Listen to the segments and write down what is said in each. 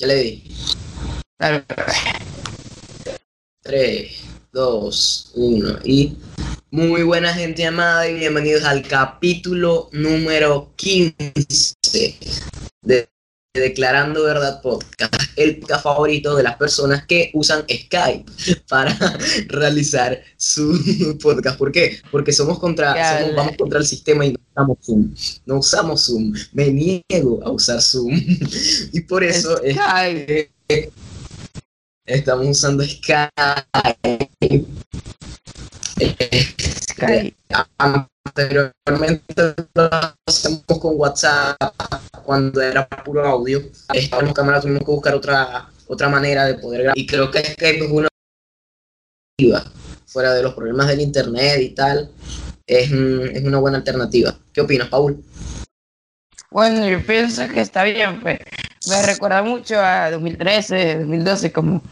Ya le di. 3, 2, 1 y muy buena gente amada y bienvenidos al capítulo número 15 de Declarando Verdad Podcast, el podcast favorito de las personas que usan Skype para realizar su podcast. ¿Por qué? Porque somos contra, somos, vamos contra el sistema y no usamos Zoom. No usamos Zoom. Me niego a usar Zoom. y por eso Skype. estamos usando Skype. Anteriormente lo hacemos con WhatsApp cuando era puro audio. Esta cámara tuvimos que buscar otra otra manera de poder grabar. Y creo que Skype es una fuera de los problemas del internet y tal. Es, es una buena alternativa. ¿Qué opinas, Paul? Bueno, yo pienso que está bien, pues. Me recuerda mucho a 2013, 2012, como,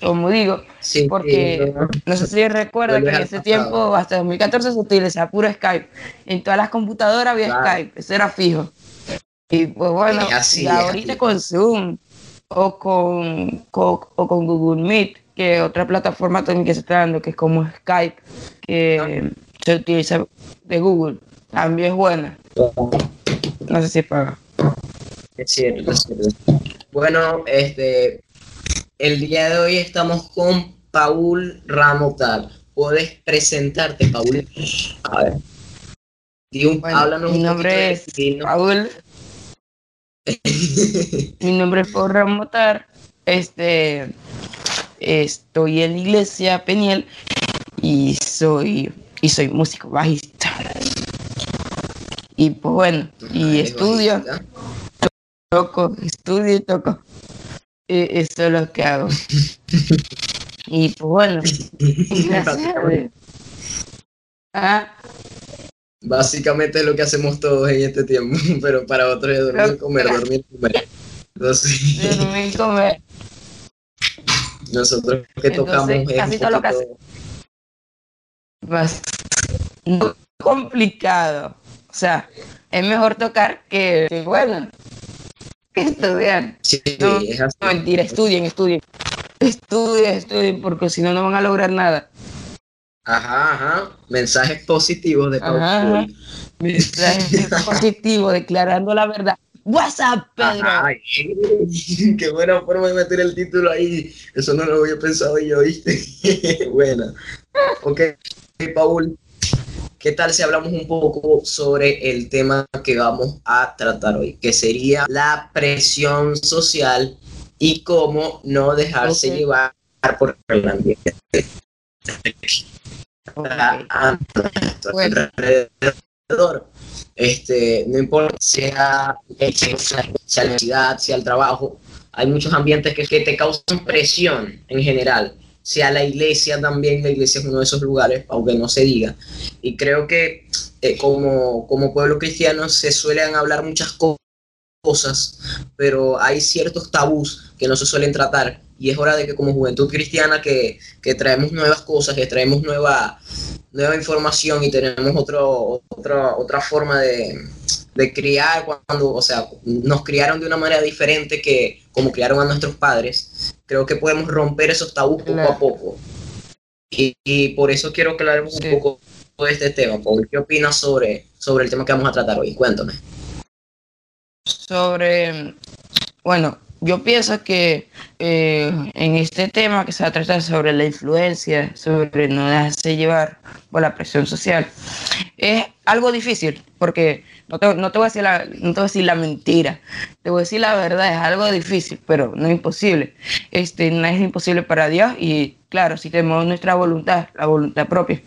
como digo, porque no sé si recuerda que en ese tiempo, hasta 2014, se utilizaba puro Skype. En todas las computadoras había Skype, eso era fijo. Y pues bueno, y ahorita con Zoom o con, o con Google Meet, que otra plataforma también que se está dando, que es como Skype, que se utiliza de Google, también es buena. No sé si paga. Es cierto, es cierto. Bueno, este, el día de hoy estamos con Paul Ramotar. Puedes presentarte, Paul. A ver. háblanos mi nombre es Paul. mi nombre es Paul Ramotar. Este, estoy en la iglesia Peniel y soy y soy músico bajista. Y pues bueno, y estudio, toco, estudio y toco. eso es lo que hago. y pues bueno, gracias. Ah. Básicamente es lo que hacemos todos en este tiempo, pero para otros es dormir, comer, dormir, comer. Entonces, dormir, comer. Nosotros que tocamos es casi todo lo que hacemos. Más complicado. O sea, es mejor tocar que, bueno, que estudiar. Sí, no, es así. no, mentira, estudien, estudien. Estudien, estudien, porque si no, no van a lograr nada. Ajá, ajá. Mensajes positivos de ajá, Mensajes positivos, declarando la verdad. WhatsApp, Pedro. Ay, qué buena forma de meter el título ahí. Eso no lo había pensado yo, ¿viste? Buena. Ok, Paul, ¿Qué tal si hablamos un poco sobre el tema que vamos a tratar hoy, que sería la presión social y cómo no dejarse llevar por el ambiente? Este, no importa sea, sea la ciudad, sea el trabajo, hay muchos ambientes que, que te causan presión en general sea la iglesia también, la iglesia es uno de esos lugares, aunque no se diga. Y creo que eh, como, como pueblo cristiano se suelen hablar muchas cosas, pero hay ciertos tabús que no se suelen tratar y es hora de que como juventud cristiana que, que traemos nuevas cosas, que traemos nueva, nueva información y tenemos otro, otra, otra forma de, de criar cuando, o sea, nos criaron de una manera diferente que como criaron a nuestros padres, creo que podemos romper esos tabús poco a poco. Y, por eso quiero que hablemos un poco de este tema. Paul, ¿qué opinas sobre, sobre el tema que vamos a tratar hoy? Cuéntame. Sobre, bueno, yo pienso que eh, en este tema que se va a tratar sobre la influencia, sobre no dejarse llevar por la presión social, es algo difícil porque no te, no te, voy a decir la, no te voy a decir la mentira, te voy a decir la verdad, es algo difícil, pero no es imposible. Este, no es imposible para Dios y claro, si tenemos nuestra voluntad, la voluntad propia.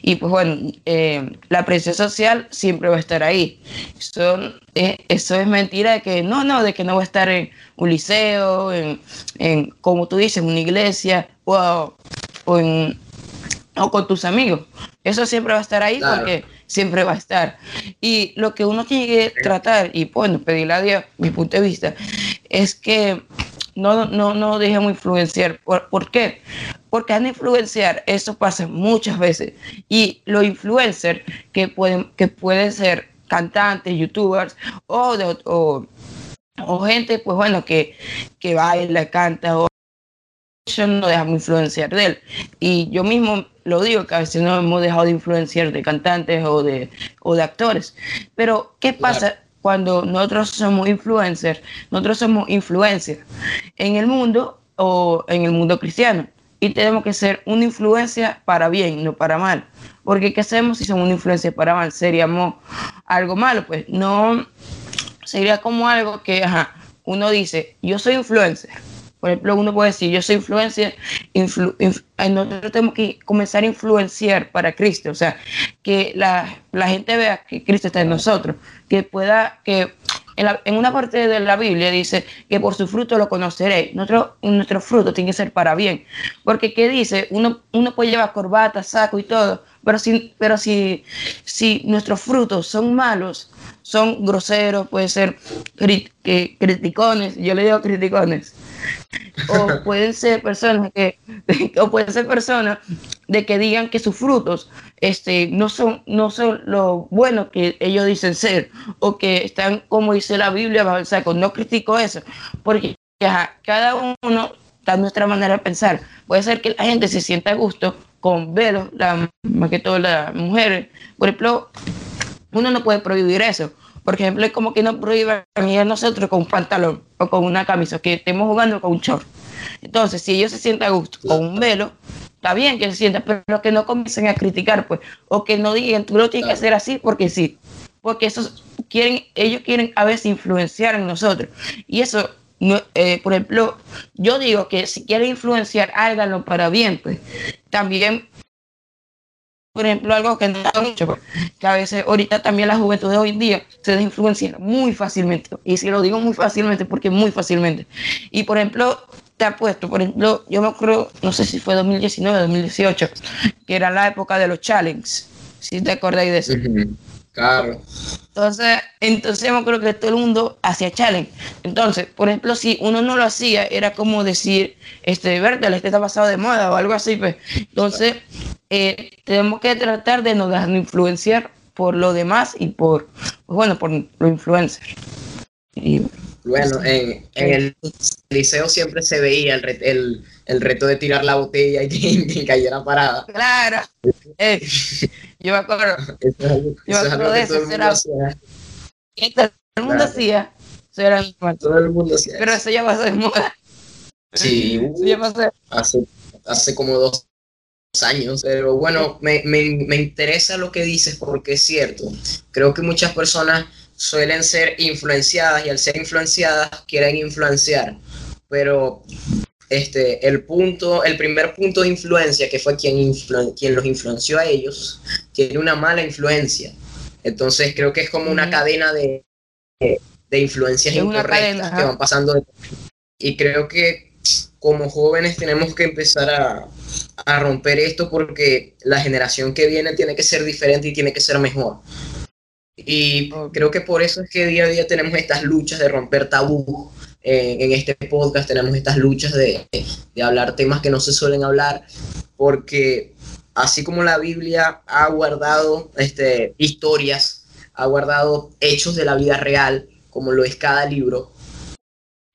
Y pues bueno, eh, la presión social siempre va a estar ahí. Eso, eh, eso es mentira de que no, no, de que no va a estar en un liceo, en, en como tú dices, en una iglesia o, o, en, o con tus amigos. Eso siempre va a estar ahí porque siempre va a estar. Y lo que uno tiene que tratar, y bueno, pedirle a Dios, mi punto de vista, es que no, no, no dejemos influenciar. ¿Por, qué? Porque al influenciar, eso pasa muchas veces. Y los influencers que pueden, que pueden ser cantantes, youtubers o, de, o, o gente, pues bueno, que, que baila, canta, o no dejamos influenciar de él. Y yo mismo lo digo, que a veces no hemos dejado de influenciar de cantantes o de, o de actores. Pero, ¿qué pasa cuando nosotros somos influencers? Nosotros somos influencers en el mundo o en el mundo cristiano. Y tenemos que ser una influencia para bien, no para mal. Porque ¿qué hacemos si somos una influencia para mal? Seríamos algo malo, pues no sería como algo que ajá, uno dice, yo soy influencer por ejemplo, uno puede decir, yo soy influencer, nosotros tenemos que comenzar a influenciar para Cristo, o sea, que la, gente vea que Cristo está en nosotros, que pueda, que en, una parte de la Biblia dice que por su fruto lo conoceréis. Nuestro, nuestro fruto tiene que ser para bien. Porque, ¿qué dice? Uno, uno puede llevar corbata, saco y todo, pero si, pero si, si nuestros frutos son malos, son groseros, puede ser criticones, yo le digo criticones, o pueden ser personas que, o pueden ser personas de que digan que sus frutos este, no, son, no son lo bueno que ellos dicen ser, o que están, como dice la Biblia, bajo el saco. No critico eso, porque cada uno da nuestra manera de pensar. Puede ser que la gente se sienta a gusto con velos, la, más que todo las mujeres. Por ejemplo, uno no puede prohibir eso. Por ejemplo, es como que no prohíban a nosotros con un pantalón o con una camisa, que estemos jugando con un short. Entonces, si ellos se sientan a gusto con un velo, está bien que se sientan, pero que no comiencen a criticar, pues, o que no digan, tú lo tienes que hacer así porque sí. Porque esos quieren, ellos quieren a veces influenciar en nosotros. Y eso, eh, por ejemplo, yo digo que si quieren influenciar, háganlo para bien, pues. También por ejemplo, algo pues, que a veces ahorita también la juventud de hoy en día se deja influenciar muy fácilmente. Y si lo digo muy fácilmente, porque muy fácilmente. Y por ejemplo, te apuesto, por ejemplo, yo me acuerdo, no sé si fue 2019 o 2018, que era la época de los challenges, si te acordáis de eso. Claro. Entonces, entonces me acuerdo que todo el mundo hacía challenge. Entonces, por ejemplo, si uno no lo hacía, era como decir, este, verde, este está pasado de moda o algo así, pues. Entonces, eh, tenemos que tratar de no dejarnos influenciar por lo demás y por, pues bueno, por los influencers. Y, bueno, en, el liceo siempre se veía el, el, reto de tirar la botella y que, cayera parada. Claro. Eh, yo me acuerdo. yo me acuerdo de eso. Todo el mundo hacía. Eso era Todo el mundo hacía. Pero eso ya pasó de moda. Sí. Eso ya pasó. Hace, hace como dos años, pero bueno, me, me, interesa lo que dices porque es cierto. Creo que muchas personas suelen ser influenciadas y al ser influenciadas quieren influenciar, pero este, el punto, el primer punto de influencia que fue quien, quien los influenció a ellos, tiene una mala influencia. Entonces creo que es como una cadena de, de influencias incorrectas que van pasando. y creo que como jóvenes tenemos que empezar a, a romper esto porque la generación que viene tiene que ser diferente y tiene que ser mejor. Y creo que por eso es que día a día tenemos estas luchas de romper tabú. En este podcast tenemos estas luchas de, de, hablar temas que no se suelen hablar, porque así como la Biblia ha guardado este, historias, ha guardado hechos de la vida real, como lo es cada libro,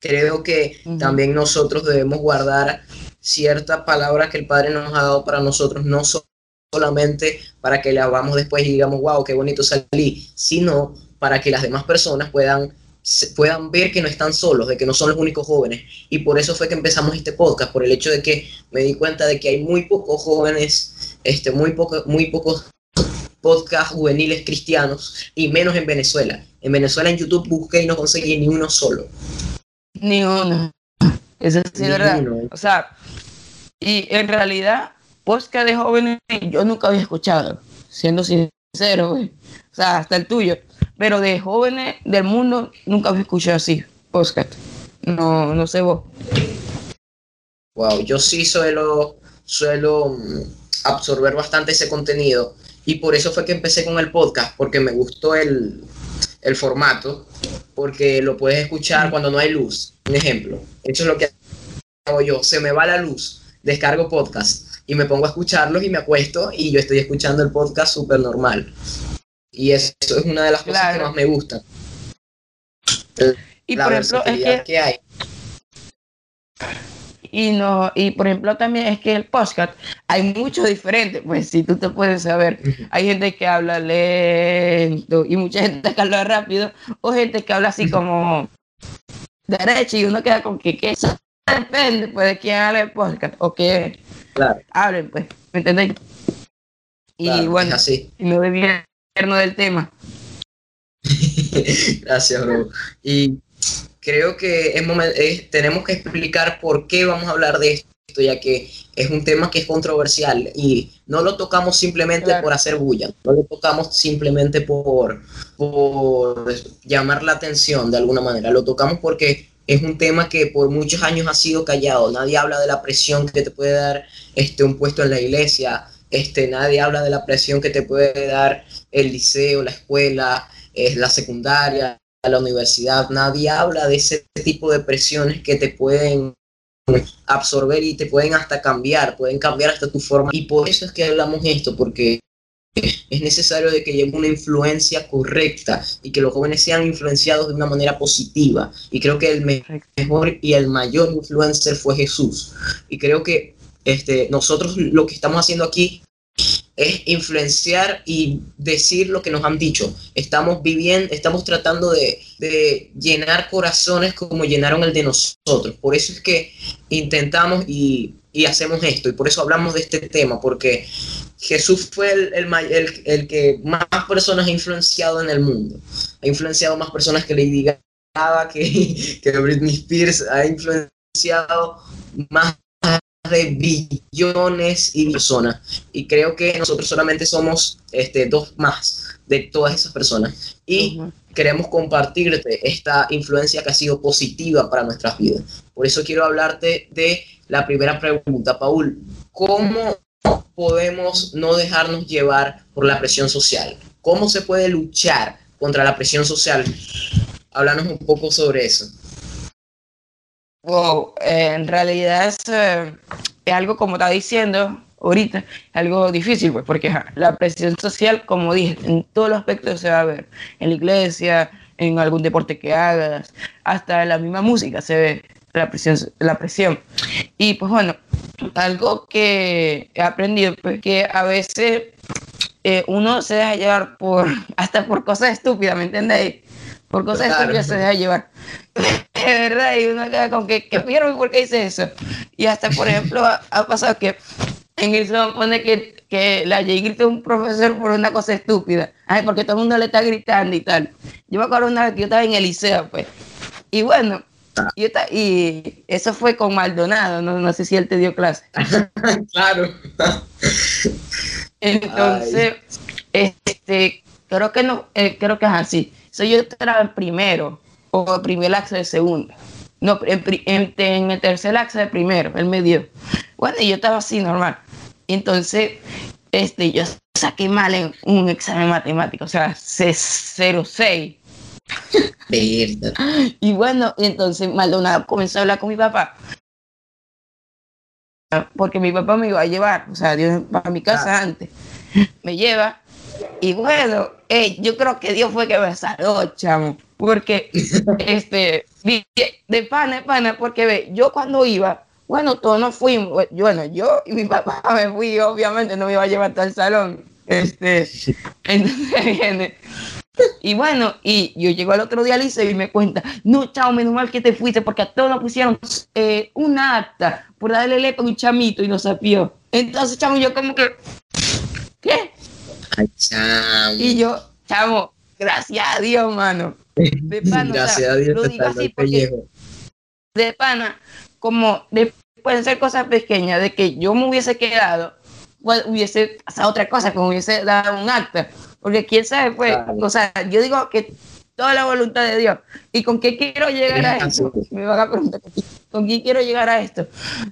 creo que también nosotros debemos guardar ciertas palabras que el Padre nos ha dado para nosotros, no solamente para que la hagamos después y digamos, wow, qué bonito salí, sino para que las demás personas puedan puedan ver que no están solos, de que no son los únicos jóvenes. Y por eso fue que empezamos este podcast, por el hecho de que me di cuenta de que hay muy pocos jóvenes, este, muy, poco, muy pocos podcasts juveniles cristianos y menos en Venezuela. En Venezuela en YouTube busqué y no conseguí ni uno solo. Ni uno. Eso es verdad. O sea, y en realidad, podcast de jóvenes yo nunca había escuchado, siendo sincero, O sea, hasta el tuyo. Pero de jóvenes del mundo nunca había escuchado así, podcast. No, no sé vos. Wow, yo sí suelo, suelo mm, absorber bastante ese contenido. Y por eso fue que empecé con el podcast, porque me gustó el, el formato, porque lo puedes escuchar cuando no hay luz. Un ejemplo. Eso es lo que hago yo. Se me va la luz, descargo podcast y me pongo a escucharlos y me acuesto y yo estoy escuchando el podcast súper normal. Y eso es una de las cosas que más me gusta. Y por ejemplo, es que, hay. Y no, y por ejemplo también es que el podcast hay mucho diferente, pues si tú te puedes saber, hay gente que habla lento y mucha gente que habla rápido, o gente que habla así como derecho y uno queda con que, que eso depende pues de quién habla el podcast o que hablen, pues, ¿me entendéis? Y bueno, y no no del tema. Gracias, bro. Y creo que es tenemos que explicar por qué vamos a hablar de esto, ya que es un tema que es controversial y no lo tocamos simplemente por hacer bulla, no lo tocamos simplemente por, por llamar la atención de alguna manera, lo tocamos porque es un tema que por muchos años ha sido callado, nadie habla de la presión que te puede dar este, un puesto en la iglesia, este, nadie habla de la presión que te puede dar el liceo, la escuela, eh, la secundaria, la universidad, nadie habla de ese tipo de presiones que te pueden absorber y te pueden hasta cambiar, pueden cambiar hasta tu forma. Y por eso es que hablamos esto, porque es necesario de que lleve una influencia correcta y que los jóvenes sean influenciados de una manera positiva. Y creo que el mejor y el mayor influencer fue Jesús. Y creo que este, nosotros lo que estamos haciendo aquí es influenciar y decir lo que nos han dicho. Estamos viviendo, estamos tratando de, llenar corazones como llenaron el de nosotros. Por eso es que intentamos y, hacemos esto. Y por eso hablamos de este tema, porque Jesús fue el, el, el, que más personas ha influenciado en el mundo. Ha influenciado más personas que Lady Gaga, que, que Britney Spears, ha influenciado más de billones y personas. Y creo que nosotros solamente somos este, dos más de todas esas personas. Y queremos compartirte esta influencia que ha sido positiva para nuestras vidas. Por eso quiero hablarte de la primera pregunta, Paul. ¿Cómo podemos no dejarnos llevar por la presión social? ¿Cómo se puede luchar contra la presión social? Háblanos un poco sobre eso. Wow, en realidad es, eh, es, algo como estaba diciendo ahorita, algo difícil, pues, porque la presión social, como dije, en todos los aspectos se va a ver, en la iglesia, en algún deporte que hagas, hasta en la misma música se ve la presión, la presión. Y pues bueno, algo que he aprendido, pues que a veces eh, uno se deja llevar por, hasta por cosas estúpidas, ¿me entendéis? Por cosas estúpidas se deja llevar. De verdad, y uno queda con que, ¿qué pierdo por qué hice eso? Y hasta, por ejemplo, ha, pasado que en el salón pone que, que la grita a un profesor por una cosa estúpida. Ay, porque todo el mundo le está gritando y tal. Yo me acuerdo una vez que yo estaba en el liceo, pues. Y bueno, y, y eso fue con Maldonado, no, no sé si él te dio clase. claro. Entonces, este, creo que no, eh, creo que es así So, yo estaba en primero o primer acto de segundo. No, en, el tercer de primero, él me dio. Bueno, y yo estaba así normal. Entonces, este, yo saqué mal en un examen matemático, o sea, 06. y bueno, entonces Maldonado comenzó a hablar con mi papá. Porque mi papá me iba a llevar, o sea, Dios a mi casa antes. Me lleva y bueno, yo creo que Dios fue que me salvó, chamo. Porque, este, de pana, de pana, porque ve, yo cuando iba, bueno, todos nos fuimos, bueno, yo y mi papá me fui, obviamente no me iba a llevar hasta el salón. Este, entonces viene. Y bueno, y yo llego al otro día al liceo y me cuenta, no, chao, menos mal que te fuiste, porque a todos nos pusieron eh, una acta por darle letra a un chamito y nos sapió. Entonces, chamo, yo como que. Y yo, chamo, gracias a Dios, mano. De pana, gracias a Dios, lo digo así porque de pana, como pueden ser cosas pequeñas, de que yo me hubiese quedado, pues, hubiese pasado otra cosa, como hubiese dado un acta. Porque quién sabe, pues, o sea, yo digo que toda la voluntad de Dios. ¿Y con qué quiero llegar a esto? Me van a preguntar, ¿con qué quiero llegar a esto?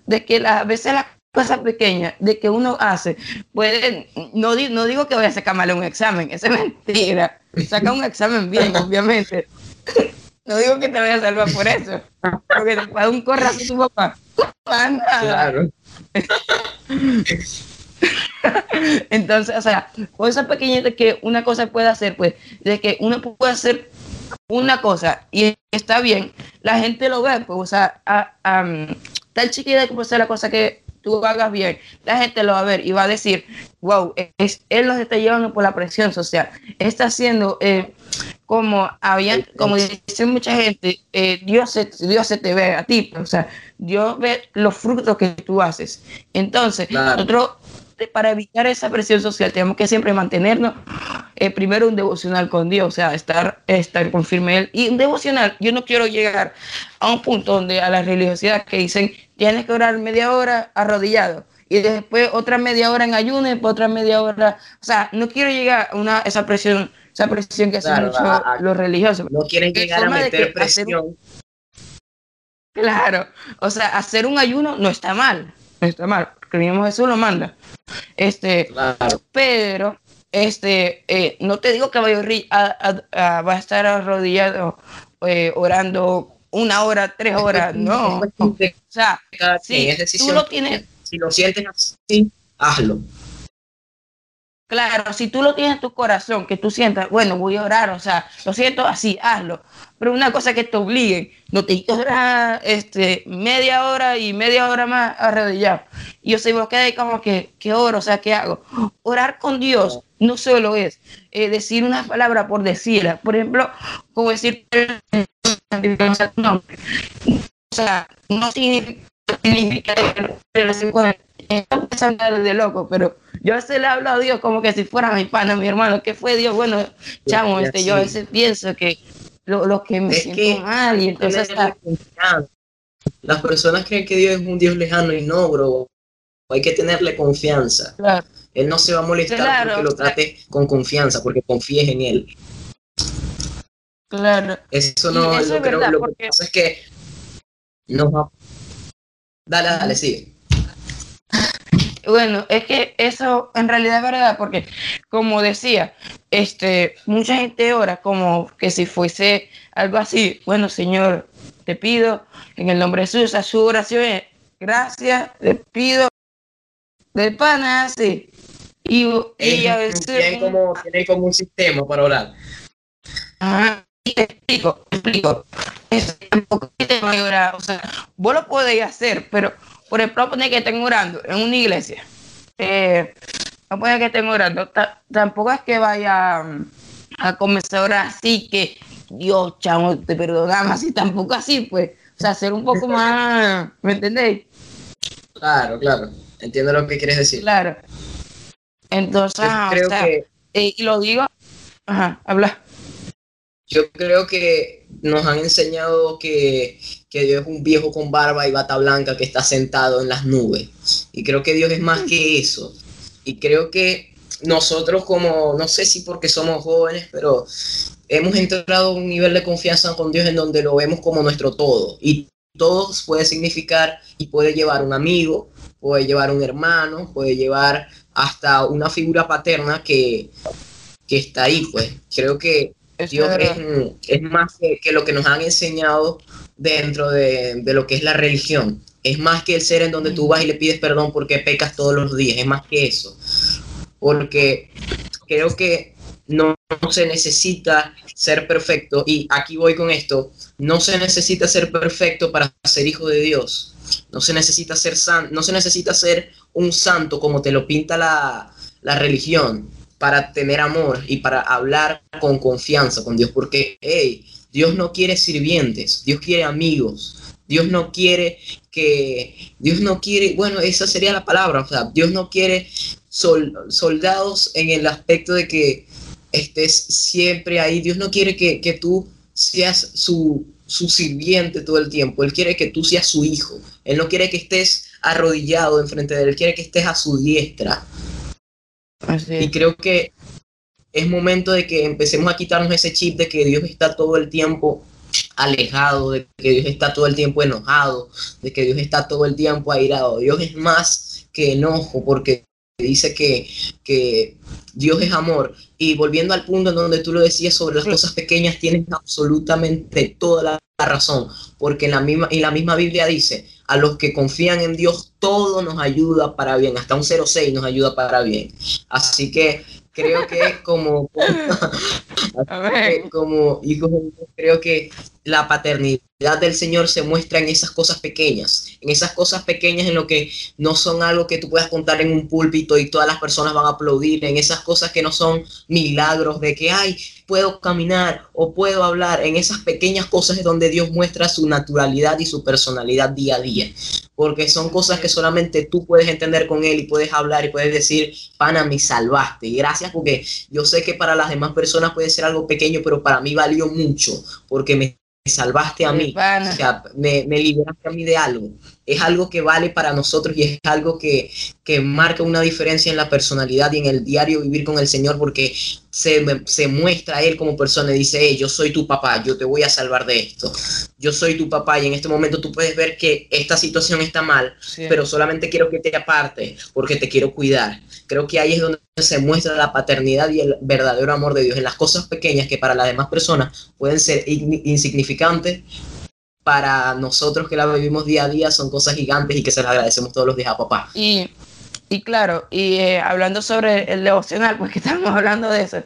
De que a veces las cosas pequeñas de que uno hace, puede, no, no digo que voy a sacar mal un examen, eso es mentira. Saca un examen bien, obviamente. No digo que te voy a salvar por eso, porque te paga un corrazo tu papá. Claro. Entonces, o sea, cosas pequeñas de que una cosa puede hacer, pues, de que uno puede hacer una cosa y está bien, la gente lo ve, pues, o sea, a, tal chiquita que puede la cosa que tú hagas bien, la gente lo va a ver y va a decir, wow, es, él nos está llevando por la presión social, está haciendo, eh, como habían, como dice mucha gente, eh, Dios, se, Dios se te ve a ti, pues, o sea, Dios ve los frutos que tú haces. Entonces, nosotros para evitar esa presión social tenemos que siempre mantenernos eh, primero un devocional con Dios, o sea, estar, estar con firme Él. Y un devocional, yo no quiero llegar a un punto donde a la religiosidad que dicen, tienes que orar media hora arrodillado y después otra media hora en ayuno y otra media hora, o sea, no quiero llegar a una, esa presión, esa presión que hacen mucho los religiosos. No quieren llegar a meter presión. claro, o sea, hacer un ayuno no está mal, está mal, porque el mismo Jesús lo manda. Este, pero este, eh, no te digo que vaya a, va a estar arrodillado eh, orando una hora, tres horas, no. O sea, si tú lo tienes. Si lo sientes así, hazlo. Claro, si tú lo tienes en tu corazón, que tú sientas, bueno, voy a orar, o sea, lo siento así, hazlo. Pero una cosa que te obligue, no te orar este, media hora y media hora más arrodillado. Y yo vos quedas como que, ¿qué oro? O sea, ¿qué hago? Orar con Dios no solo es eh, decir una palabra por decirla. Por ejemplo, como decir o sea, no significa de loco, pero yo se le hablo a Dios como que si fuera mi pana, mi hermano, que fue Dios, bueno, chamo, este, yo a veces pienso que lo, que me siento mal y entonces Las personas creen que Dios es un Dios lejano y no, bro. Hay que tenerle confianza. Él no se va a molestar porque lo trate con confianza, porque confíes en él. Claro. Eso no, eso lo, verdad, lo que pasa es que no va. Dale, dale, sigue. Bueno, es que eso en realidad es verdad, porque como decía, este, mucha gente ora como que si fuese algo así. Bueno, Señor, te pido en el nombre de Jesús, a su oración gracias, te pido de pana, sí. Y, y a veces. Tienen como, tienen como un sistema para orar. Ajá, y te explico, te explico. Es tampoco te va a orar. O sea, vos lo podéis hacer, pero por ejemplo, poner que estén orando en una iglesia. Eh, no puede que estén orando. tampoco es que vaya mm, a comenzar a orar así que Dios, chamo, te perdonamos así, tampoco así, pues. O sea, ser un poco más, ¿me entendéis? Claro, claro. Entiendo lo que quieres decir. Claro. Entonces, creo que... Eh, y lo digo, ajá, habla. Yo creo que nos han enseñado que, Dios es un viejo con barba y bata blanca que está sentado en las nubes. Y creo que Dios es más que eso. Y creo que nosotros como, no sé si porque somos jóvenes, pero hemos entrado a un nivel de confianza con Dios en donde lo vemos como nuestro todo. Y todo puede significar y puede llevar un amigo, puede llevar un hermano, puede llevar hasta una figura paterna que, que está ahí. Pues creo que Dios es, más que, lo que nos han enseñado dentro de, lo que es la religión. Es más que el ser en donde tú vas y le pides perdón porque pecas todos los días. Es más que eso. Porque creo que no, se necesita ser perfecto. Y aquí voy con esto. No se necesita ser perfecto para ser hijo de Dios. No se necesita ser, san, no se necesita ser un santo como te lo pinta la, la religión para tener amor y para hablar con confianza con Dios, porque hey, Dios no quiere sirvientes, Dios quiere amigos. Dios no quiere que, Dios no quiere, bueno, esa sería la palabra, o sea, Dios no quiere soldados en el aspecto de que estés siempre ahí, Dios no quiere que, que tú seas su, su sirviente todo el tiempo, Él quiere que tú seas su hijo, Él no quiere que estés arrodillado enfrente de Él, Él quiere que estés a su diestra. Y creo que es momento de que empecemos a quitarnos ese chip de que Dios está todo el tiempo alejado, de que Dios está todo el tiempo enojado, de que Dios está todo el tiempo airado. Dios es más que enojo porque dice que, que Dios es amor. Y volviendo al punto en donde tú lo decías sobre las cosas pequeñas, tienes absolutamente toda la razón, porque en la misma, y la misma Biblia dice, a los que confían en Dios, todo nos ayuda para bien, hasta un 0,6 nos ayuda para bien. Así que creo que como, como hijos creo que la paternidad del Señor se muestra en esas cosas pequeñas, en esas cosas pequeñas en lo que no son algo que tú puedas contar en un púlpito y todas las personas van a aplaudir, en esas cosas que no son milagros de que, ay, puedo caminar o puedo hablar, en esas pequeñas cosas es donde Dios muestra su naturalidad y su personalidad día a día, porque son cosas que solamente tú puedes entender con Él y puedes hablar y puedes decir, pana, me salvaste, y gracias porque yo sé que para las demás personas puede ser algo pequeño, pero para mí valió mucho, porque me salvaste a mí, o sea, me, me, liberaste a mí de algo. Es algo que vale para nosotros y es algo que, que, marca una diferencia en la personalidad y en el diario vivir con el Señor porque se, se muestra a Él como persona y dice, yo soy tu papá, yo te voy a salvar de esto. Yo soy tu papá y en este momento tú puedes ver que esta situación está mal, pero solamente quiero que te apartes porque te quiero cuidar. Creo que ahí es donde se muestra la paternidad y el verdadero amor de Dios en las cosas pequeñas que para las demás personas pueden ser insignificantes, para nosotros que la vivimos día a día son cosas gigantes y que se las agradecemos todos los días a papá. Y, y claro, y eh, hablando sobre el devocional, pues que estamos hablando de eso,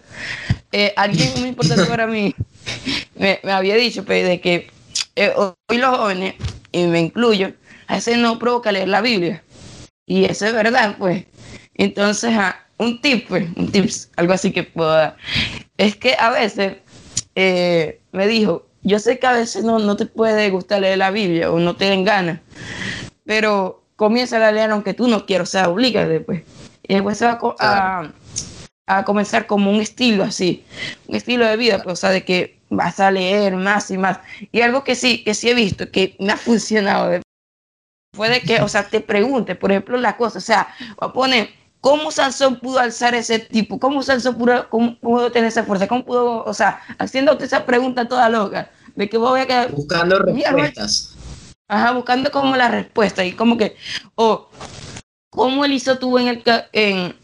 eh, alguien muy importante para mí me, había dicho pues, de que eh, hoy los jóvenes, y me incluyo, a veces no provoca leer la Biblia. Y eso es verdad, pues. Entonces, ah, un tip, pues, un tips, algo así que puedo dar, es que a veces me dijo, yo sé que a veces no, no te puede gustar leer la Biblia o no te den ganas, pero comienza a leer aunque tú no quieras, o sea, oblígate, pues. Y después se va a, a, comenzar como un estilo así, un estilo de vida, pues, o sea, de que vas a leer más y más. Y algo que sí, que sí he visto, que me ha funcionado, puede que, o sea, te pregunte, por ejemplo, la cosa, o sea, va a poner, ¿cómo Sansón pudo alzar ese tipo? ¿Cómo Sansón pudo, pudo tener esa fuerza? ¿Cómo pudo, o sea, haciéndote esa pregunta toda loca, de que voy a quedar... Buscando respuestas. Ajá, buscando como la respuesta y como que, o, ¿cómo él hizo tú en el, en,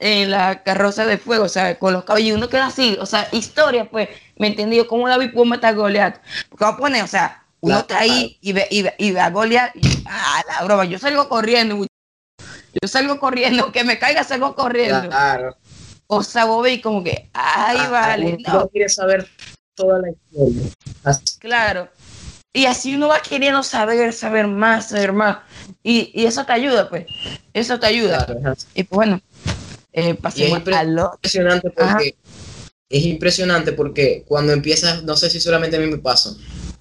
en la carroza de fuego, o sea, con los caballos, uno queda así, o sea, historia, pues, ¿me entendió? ¿Cómo David pudo matar a Goliat? Porque va a poner, o sea, uno está ahí y ve, y ve, y ve a Goliat, y, ah, la broma, yo salgo corriendo, yo salgo corriendo, que me caiga, salgo corriendo. Claro. O sea, vos veis como que, ay, ah, vale. No quiere saber toda la historia. Claro. Y así uno va queriendo saber, saber más, saber más. Y, y eso te ayuda, pues. Eso te ayuda. y pues bueno, eh, pasemos es impresionante porque es impresionante porque cuando empiezas, no sé si solamente a mí me pasa,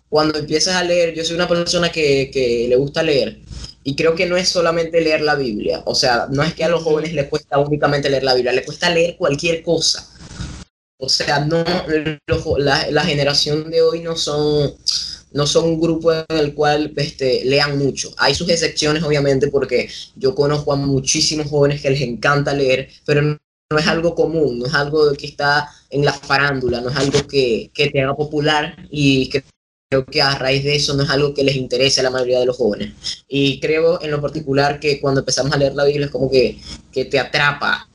cuando empiezas a leer, yo soy una persona que, que, le gusta leer y creo que no es solamente leer la Biblia, o sea, no es que a los jóvenes les cuesta únicamente leer la Biblia, les cuesta leer cualquier cosa. O sea, no la, generación de hoy no son no son un grupo en el cual este, lean mucho. Hay sus excepciones, obviamente, porque yo conozco a muchísimos jóvenes que les encanta leer, pero no, es algo común, no es algo que está en la farándula, no es algo que, que te haga popular y que creo que a raíz de eso no es algo que les interese a la mayoría de los jóvenes. Y creo en lo particular que cuando empezamos a leer la Biblia es como que, que te atrapa.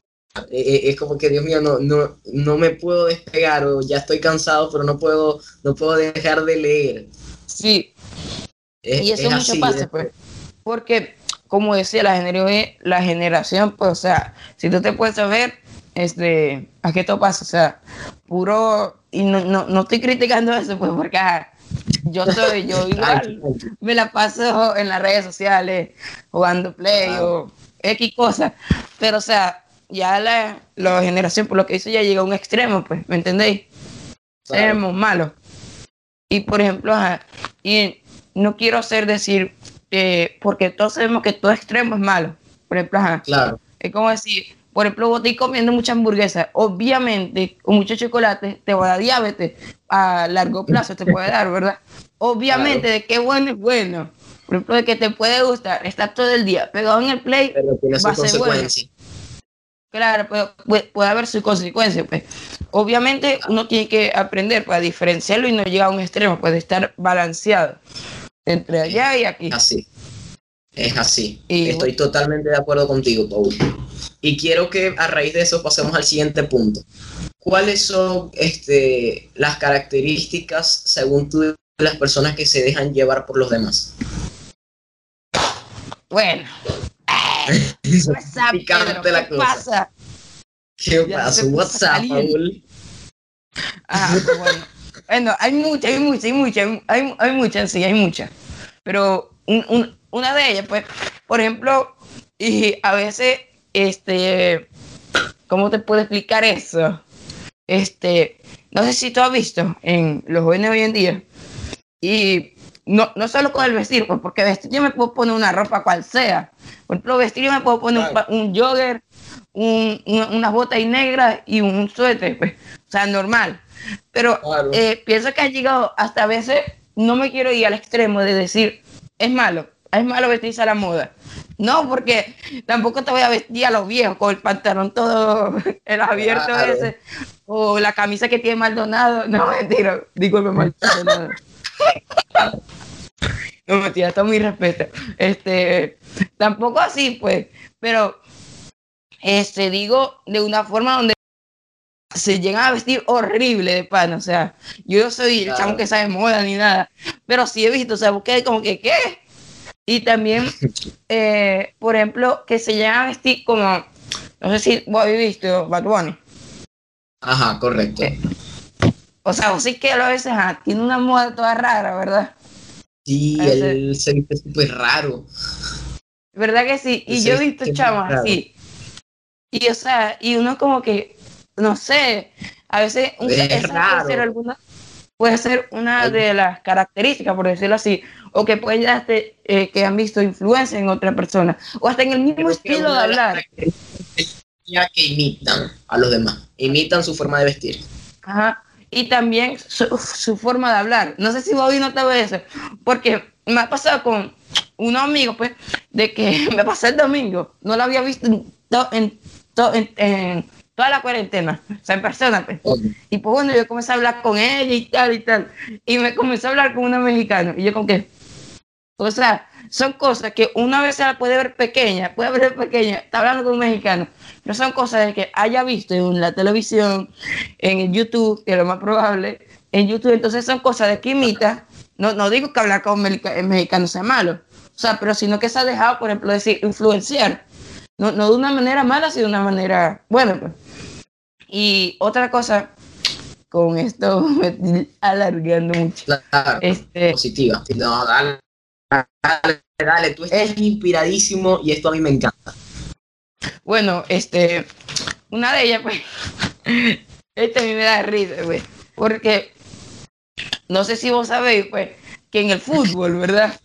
E, e, es como que, Dios mío, no, no, no me puedo despegar o ya estoy cansado, pero no puedo, no puedo dejar de leer. Sí. y eso mucho pasa, pues. Porque, como decía, la generación, la generación, pues, o sea, si tú te puedes saber, este, ¿a qué todo pasa? O sea, puro, y no, no, no estoy criticando eso, pues, porque yo soy, yo igual, me la paso en las redes sociales, jugando play o X cosas, pero, o sea, ya la, la generación, por lo que hizo, ya llega a un extremo, pues, ¿me entendéis? Somos malos. Y por ejemplo, y no quiero hacer decir, eh, porque todos sabemos que todo extremo es malo. Por ejemplo, claro. es como decir, por ejemplo, vos estás comiendo mucha hamburguesa, obviamente, con mucho chocolate te va a dar diabetes a largo plazo, te puede dar, ¿verdad? Obviamente, de qué bueno es bueno. Por ejemplo, de que te puede gustar estar todo el día pegado en el play, Pero tiene va a ser bueno. Claro, puede, puede, haber sus consecuencias. Pues. Obviamente uno tiene que aprender para diferenciarlo y no llegar a un extremo, puede estar balanceado entre allá y aquí. Así. Es así. Estoy totalmente de acuerdo contigo, Paul. Y quiero que a raíz de eso pasemos al siguiente punto. ¿Cuáles son este, las características, según tú, de las personas que se dejan llevar por los demás? Bueno, ¿qué pasa? ¿Qué pasa? WhatsApp, Paul. Ah, bueno. bueno, hay muchas, hay muchas, hay muchas, hay, hay muchas, sí, hay muchas. Pero un, un, una de ellas, pues, por ejemplo, y a veces, este, ¿cómo te puedo explicar eso? Este, no sé si tú has visto en los jóvenes hoy en día, y no, no solo con el vestir, pues porque vestir yo me puedo poner una ropa cual sea. Por ejemplo, vestir yo me puedo poner un, un, jogger, un, unas botas negras y un suéter, pues, o sea, normal. Pero eh, pienso que ha llegado hasta a veces, no me quiero ir al extremo de decir, es malo, es malo vestirse a la moda. No, porque tampoco te voy a vestir a los viejos con el pantalón todo el abierto ese o la camisa que tiene Maldonado. No, mentira, disculpe Maldonado. No, mentira, todo mi respeto. Este, tampoco así, pues, pero este, digo de una forma donde se llegan a vestir horrible de pan, o sea, yo no soy el chamo que sabe moda ni nada, pero sí he visto, o sea, porque como que, ¿qué? Y también, eh, por ejemplo, que se llegan a vestir como, no sé si vos habéis visto Bad Bunny. Ajá, correcto. Eh, o sea, sí que a veces tiene una moda toda rara, ¿verdad? Sí, él se viste súper raro. ¿Verdad que sí? Y yo he visto chamos así. Y o sea, y uno como que, no sé, a veces un, es raro. puede ser alguna, puede ser una de las características, por decirlo así, o que puede este, eh, que han visto influencia en otra persona, o hasta en el mismo estilo de hablar. Ya que imitan a los demás, imitan su forma de vestir. Ajá, y también su, su forma de hablar. No sé si Bobby notado eso, porque me ha pasado con un amigo, pues, de que me pasé el domingo, no lo había visto en, en, en, en toda la cuarentena, o sea, en persona. Pues. Y pues bueno, yo comencé a hablar con ella y tal y tal. Y me comencé a hablar con una mexicana. Y yo como que, o sea, son cosas que una vez se la puede ver pequeña, puede ver pequeña, está hablando con un mexicano, pero son cosas de que haya visto en la televisión, en YouTube, que es lo más probable, en YouTube, entonces son cosas de que imita, no, no digo que hablar con un mexicano sea malo, o sea, pero sino que se ha dejado, por ejemplo, decir, influenciar, no, no de una manera mala, sino de una manera buena. Pues. Y otra cosa, con esto me estoy alargando mucho. Claro, este, positiva. No, dale, dale, dale, tú estás inspiradísimo y esto a mí me encanta. Bueno, este, una de ellas, pues, este a mí me da risa, güey, porque no sé si vos sabéis, pues, que en el fútbol, ¿verdad?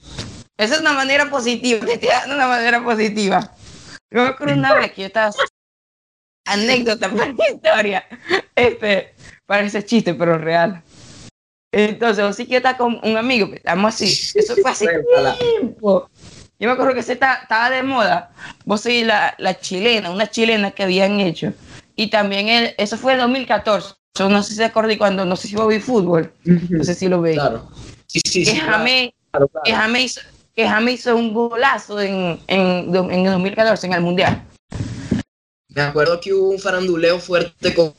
Esa es una manera positiva, te estoy dando una manera positiva. Yo me acuerdo una vez que yo estaba anécdota para la historia. Este, parece chiste, pero real. Entonces, vos sí que con un amigo, estamos así. Eso fue hace tiempo. Yo me acuerdo que se estaba de moda. Vos sí, la, la chilena, una chilena que habían hecho. Y también el, eso fue en 2014. Yo no sé si se acordé cuando, no sé si vos vi fútbol. No sé si lo veis. Claro. Sí, sí, que sí. Claro, claro. que James hizo, que hizo un golazo en, en, en 2014 en el Mundial. Me acuerdo que hubo un faranduleo fuerte con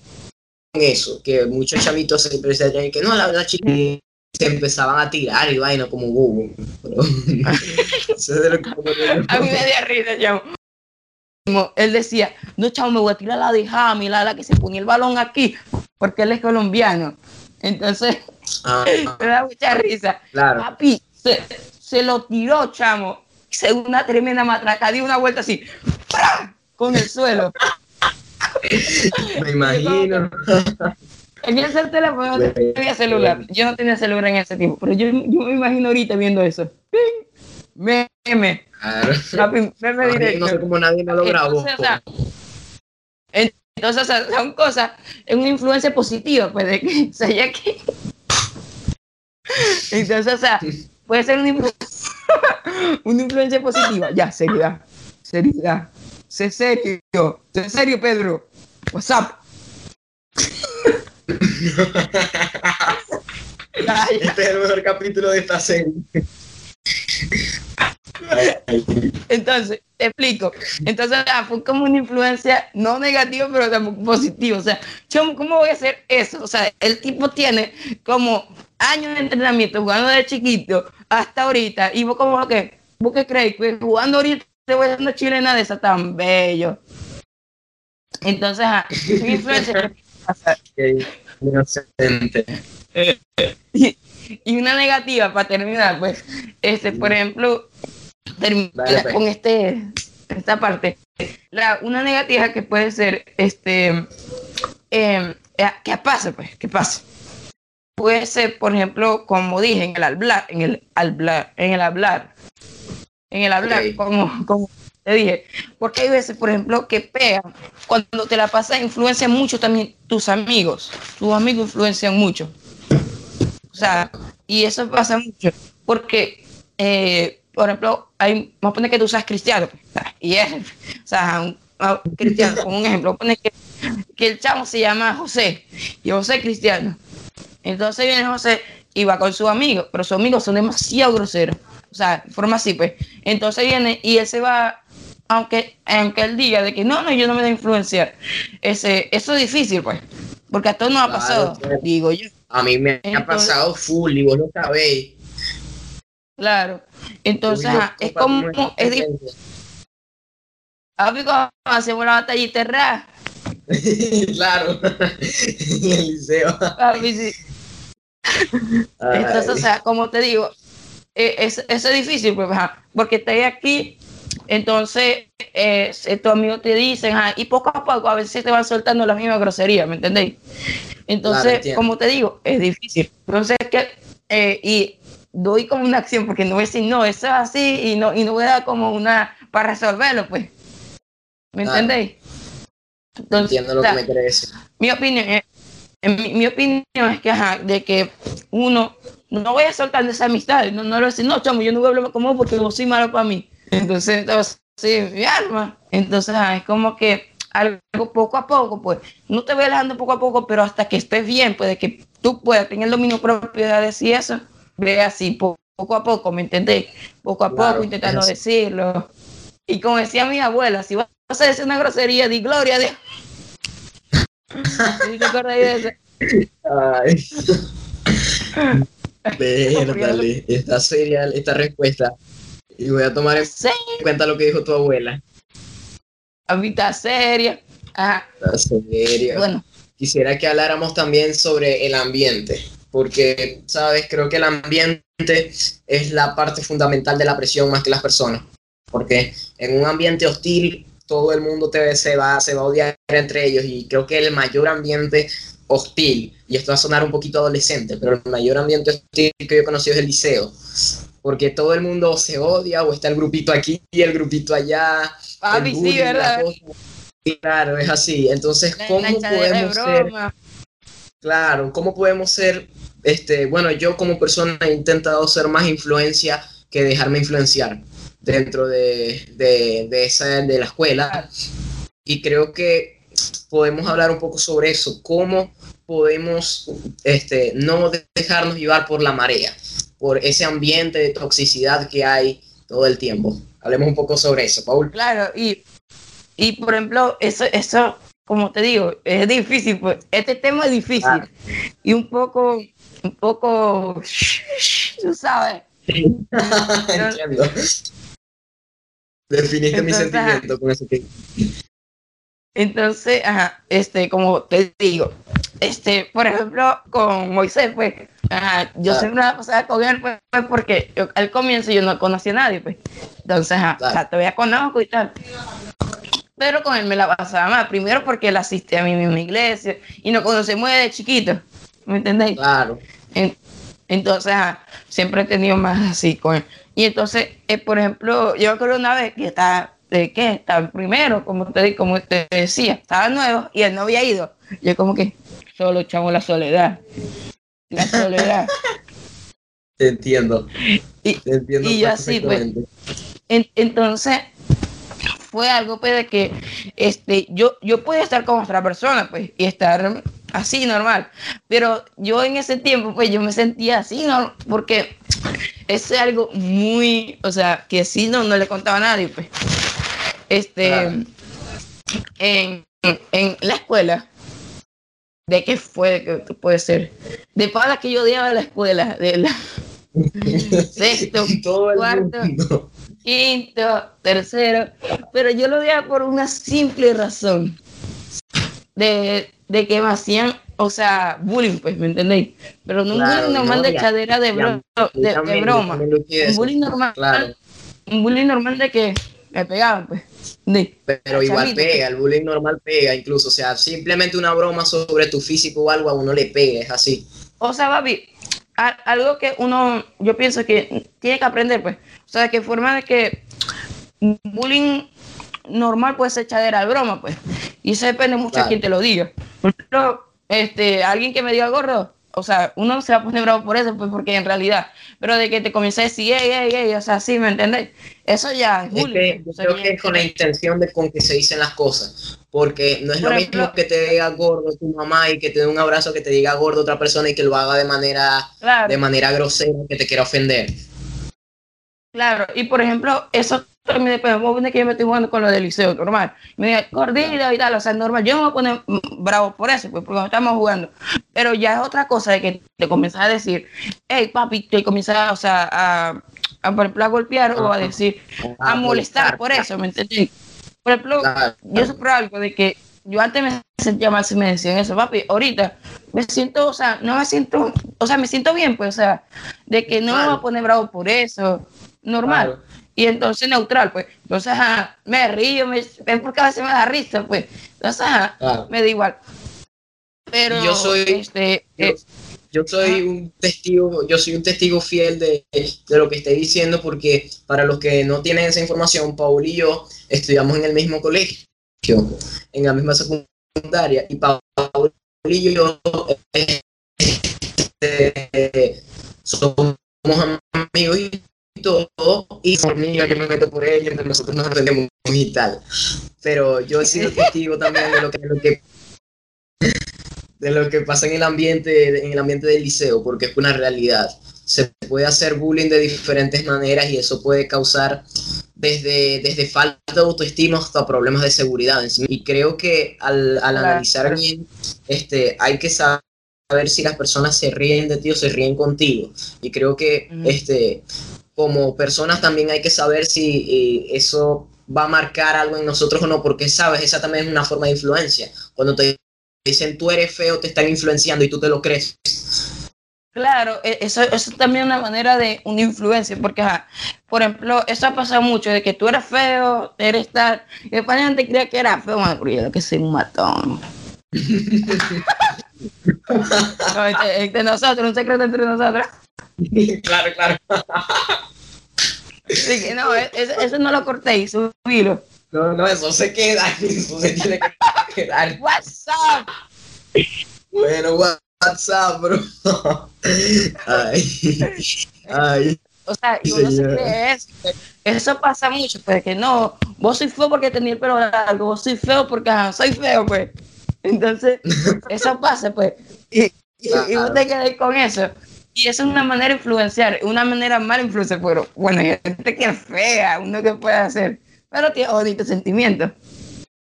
eso, que muchos chamitos se empezaron que no, la, la chica se empezaban a tirar y vaina como bobo. Pero, eso es de lo que- A mí me dio risa, chamo. Él decía, no, chavo, me voy a tirar la de James, la, la que se ponía el balón aquí, porque él es colombiano. Entonces, Ah, me da mucha risa. claro. Papi, se, se lo tiró, chamo. Se una tremenda matraca, dio una vuelta así, con el suelo. Me imagino. En ese teléfono no tenía celular. Yo no tenía celular en ese tiempo, pero yo, yo me imagino ahorita viendo eso. ¡Ping! Meme. Claro. Papi, meme directo. No sé cómo nadie me lo grabó. Entonces, o sea, entonces, o sea, son cosas, es una influencia positiva, pues, de que, o sea, ya que... Entonces, o sea, puede ser una, influ- una influencia positiva. Ya, seriedad, seriedad. Sé serio, sé serio, Pedro. What's up? Ya, ya. Este es el mejor capítulo de esta serie. Entonces, te explico. Entonces, ah, fue como una influencia no negativa, pero tampoco positiva. O sea, chamo, ¿cómo voy a hacer eso? O sea, el tipo tiene como años de entrenamiento jugando de chiquito hasta ahorita. Y vos, como que, vos qué crees, que jugando ahorita te voy a hacer una chilena de esa tan bello. Entonces, influencias Qué inocente. y, y una negativa para terminar, pues, este, por ejemplo, termina Dale, pues. con este esta parte. La, una negativa que puede ser este eh, ¿qué pasa? Pues, ¿qué pasa? Puede ser, por ejemplo, como dije, en el hablar, en el hablar, en el hablar, en el hablar, como, como te dije, porque hay veces, por ejemplo, que pegan, cuando te la pasas, influencian mucho también tus amigos, tus amigos influencian mucho. O sea, y eso pasa mucho, porque, eh, por ejemplo, hay, vamos a poner que tú seas cristiano, y es, o sea, un, cristiano, como un ejemplo, poner que, que el chavo se llama José, y José es cristiano. Entonces viene José y va con sus amigos, pero sus amigos son demasiado groseros. O sea, forma así, pues. Entonces viene y él se va, aunque, aunque él diga de que no, no, yo no me voy a influenciar. Ese, eso es difícil, pues. Porque a todos nos ha pasado, claro. digo yo. A mí me ha pasado full y vos lo sabéis. Claro. Entonces, es como, es difícil. hacemos la batallita rara. claro, en el liceo. papi, sí. Entonces, o sea, como te digo, eh, es, eso es difícil, pues, ajá, porque estoy aquí, entonces eh, tus amigos te dicen, ajá, y poco a poco a veces te van soltando la misma grosería, ¿me entendéis? Entonces, como te digo, es difícil. Entonces, que, eh, y doy como una acción, porque no voy a decir, no, eso es así, y no, y no voy a dar como una, para resolverlo, pues. ¿Me Claro. entendéis? Entonces, entiendo lo o sea, que me decir. mi opinión es, en mi, mi opinión es que, ajá, de que uno no voy a soltar de esa amistad, no, no le voy a decir, no, chamo, yo no voy a hablar con vos porque vos soy malo para mí. Entonces, entonces, sí, mi alma. Entonces, es como que algo poco a poco, pues, no te voy alejando poco a poco, pero hasta que estés bien, pues, de que tú puedas tener el dominio propio de decir eso, ve así, po- poco a poco, ¿me entendés? Poco a Claro, poco, intentando es decirlo. Y como decía mi abuela, si vas a decir una grosería, di gloria a Dios. ¿Sí te acuerdas de eso? Ay. Vérdale, está seria esta respuesta. Y voy a tomar en cuenta lo que dijo tu abuela. amita seria. Ajá, Está seria. bueno, Quisiera que habláramos también sobre el ambiente, porque, sabes, creo que el ambiente es la parte fundamental de la presión más que las personas, porque en un ambiente hostil todo el mundo te, se, va, se va a odiar entre ellos y creo que el mayor ambiente hostil, y esto va a sonar un poquito adolescente, pero el mayor ambiente hostil que yo he conocido es el liceo, porque todo el mundo se odia o está el grupito aquí y el grupito allá. papi, el sí, ¿verdad? Claro, es así. Entonces, ¿cómo podemos ser. Claro, ¿cómo podemos ser, este, bueno, yo como persona he intentado ser más influencia que dejarme influenciar dentro de, de, de esa, de la escuela y creo que podemos hablar un poco sobre eso, cómo podemos este, no dejarnos llevar por la marea, por ese ambiente de toxicidad que hay todo el tiempo. Hablemos un poco sobre eso, Paul. Claro, y, y por ejemplo, eso, eso, como te digo, es difícil, pues, este tema es difícil Claro. y un poco, un poco, tú sabes. Entiendo. Definiste mi Entonces, sentimiento con eso que... Entonces, ajá, este, como te digo, este, por ejemplo, con Moisés, pues, ajá, yo Claro. siempre la pasaba con él, pues, pues, porque yo- al comienzo yo no conocía a nadie, pues. Entonces, ajá, Claro. o sea, todavía conozco y tal. Pero con él me la pasaba más, primero porque él asiste a mi misma iglesia y nos conocemos desde chiquito, ¿me entendéis? Claro. En- entonces, ajá, siempre he tenido más así con él. Y entonces, eh, por ejemplo, yo acuerdo una vez que estaba, ¿de qué? Estaba primero, como te, como te decía, estaba nuevo y él no había ido. Yo como que, solo echamos la soledad. La soledad. Te entiendo. Y- Te entiendo y yo así, pues. En- entonces, fue algo pues de que este, yo, yo podía estar con otra persona, pues, y estar así normal. Pero yo en ese tiempo, pues, yo me sentía así, ¿no? Porque es algo muy, o sea, que sí no, no le contaba a nadie, pues. Este, en, en la escuela, ¿de qué fue? que puede ser? De para que yo odiaba la escuela, de la sexto, cuarto. mundo. quinto, tercero, pero yo lo odiaba por una simple razón. de, de que me hacían, o sea, bullying, pues, ¿me entendéis? Pero no un bullying normal de echadera de, de, broma. Un bullying normal. Claro. Un bullying normal de que me pegaban, pues. Pero igual pega, el bullying normal pega incluso, o sea, simplemente una broma sobre tu físico o algo a uno le pega, es así. O sea, papi, algo que uno, yo pienso que tiene que aprender, pues, o sea, de qué forma de que bullying normal puede ser echadera de broma, pues, y eso depende mucho de quién te lo diga. Por ejemplo, este, alguien que me diga gordo, o sea, uno se va a poner bravo por eso, pues porque en realidad, pero de que te comience a decir, ey, ey, ey, o sea, sí, ¿me entendés? Eso ya es bullying. yo creo que es con la intención de con que se dicen las cosas, porque no es lo mismo que te diga gordo tu mamá y que te dé un abrazo, que te diga gordo otra persona y que lo haga de manera, de manera grosera, que te quiera ofender. Claro, y por ejemplo, eso también depende. Vos que yo me estoy jugando con lo del liceo, normal. Me diga, gordito y tal, o sea, normal. Yo no me voy a poner bravo por eso, pues, porque no estamos jugando. Pero ya es otra cosa de que te comienzas a decir, hey, papi, te comienzas, o sea, a, a, por ejemplo, a golpear o a decir, a molestar por eso, ¿me entiendes? Por ejemplo, yo sufro algo de que yo antes me sentía mal si me decían eso, papi. Ahorita me siento, o sea, no me siento, o sea, me siento bien, pues, o sea, de que no me voy a poner bravo por eso normal. Y entonces neutral, pues. Entonces, me río, me, porque a veces me da risa, pues. Entonces, me da igual. Pero yo soy, este, yo, eh, soy un testigo, yo soy un testigo fiel de, de, lo que estoy diciendo, porque para los que no tienen esa información, Paul y yo estudiamos en el mismo colegio, en la misma secundaria, y Paul y yo este, somos amigos y todo, y por mí yo me meto por ellos, nosotros nos entendemos y tal. Pero yo he sido testigo también de lo que, de lo que, de lo que pasa en el ambiente, en el ambiente del liceo, porque es una realidad. Se puede hacer bullying de diferentes maneras y eso puede causar desde, desde falta de autoestima hasta problemas de seguridad. Y creo que al, al analizar bien, este, hay que saber si las personas se ríen de ti o se ríen contigo. Y creo que este, como personas también hay que saber si eh, eso va a marcar algo en nosotros o no, porque sabes, esa también es una forma de influencia. Cuando te dicen tú eres feo, te están influenciando y tú te lo crees. Claro, e, eso, eso también es una manera de una influencia, porque, por ejemplo, eso ha pasado mucho, de que tú eres feo, eres tal, y después la gente creía que era feo, porque yo que soy un matón. entre nosotros, un secreto entre nosotros. claro, claro. Sí, que no, e, eso, no lo cortéis, subilo. No, no, eso se queda, eso se tiene que quedar. WhatsApp. Bueno, WhatsApp, bro. Ay. Ay. O sea, y uno se cree eso. Eso pasa mucho, pues que no, vos soy feo porque tenía el pelo largo, vos soy feo porque soy feo, pues. Entonces, eso pasa, pues. Y, y, y vos te quedas con eso. Y eso es una manera de influenciar, una manera mala influenciar, pero bueno, hay gente que es fea, uno que puede hacer, pero tiene bonito sentimiento.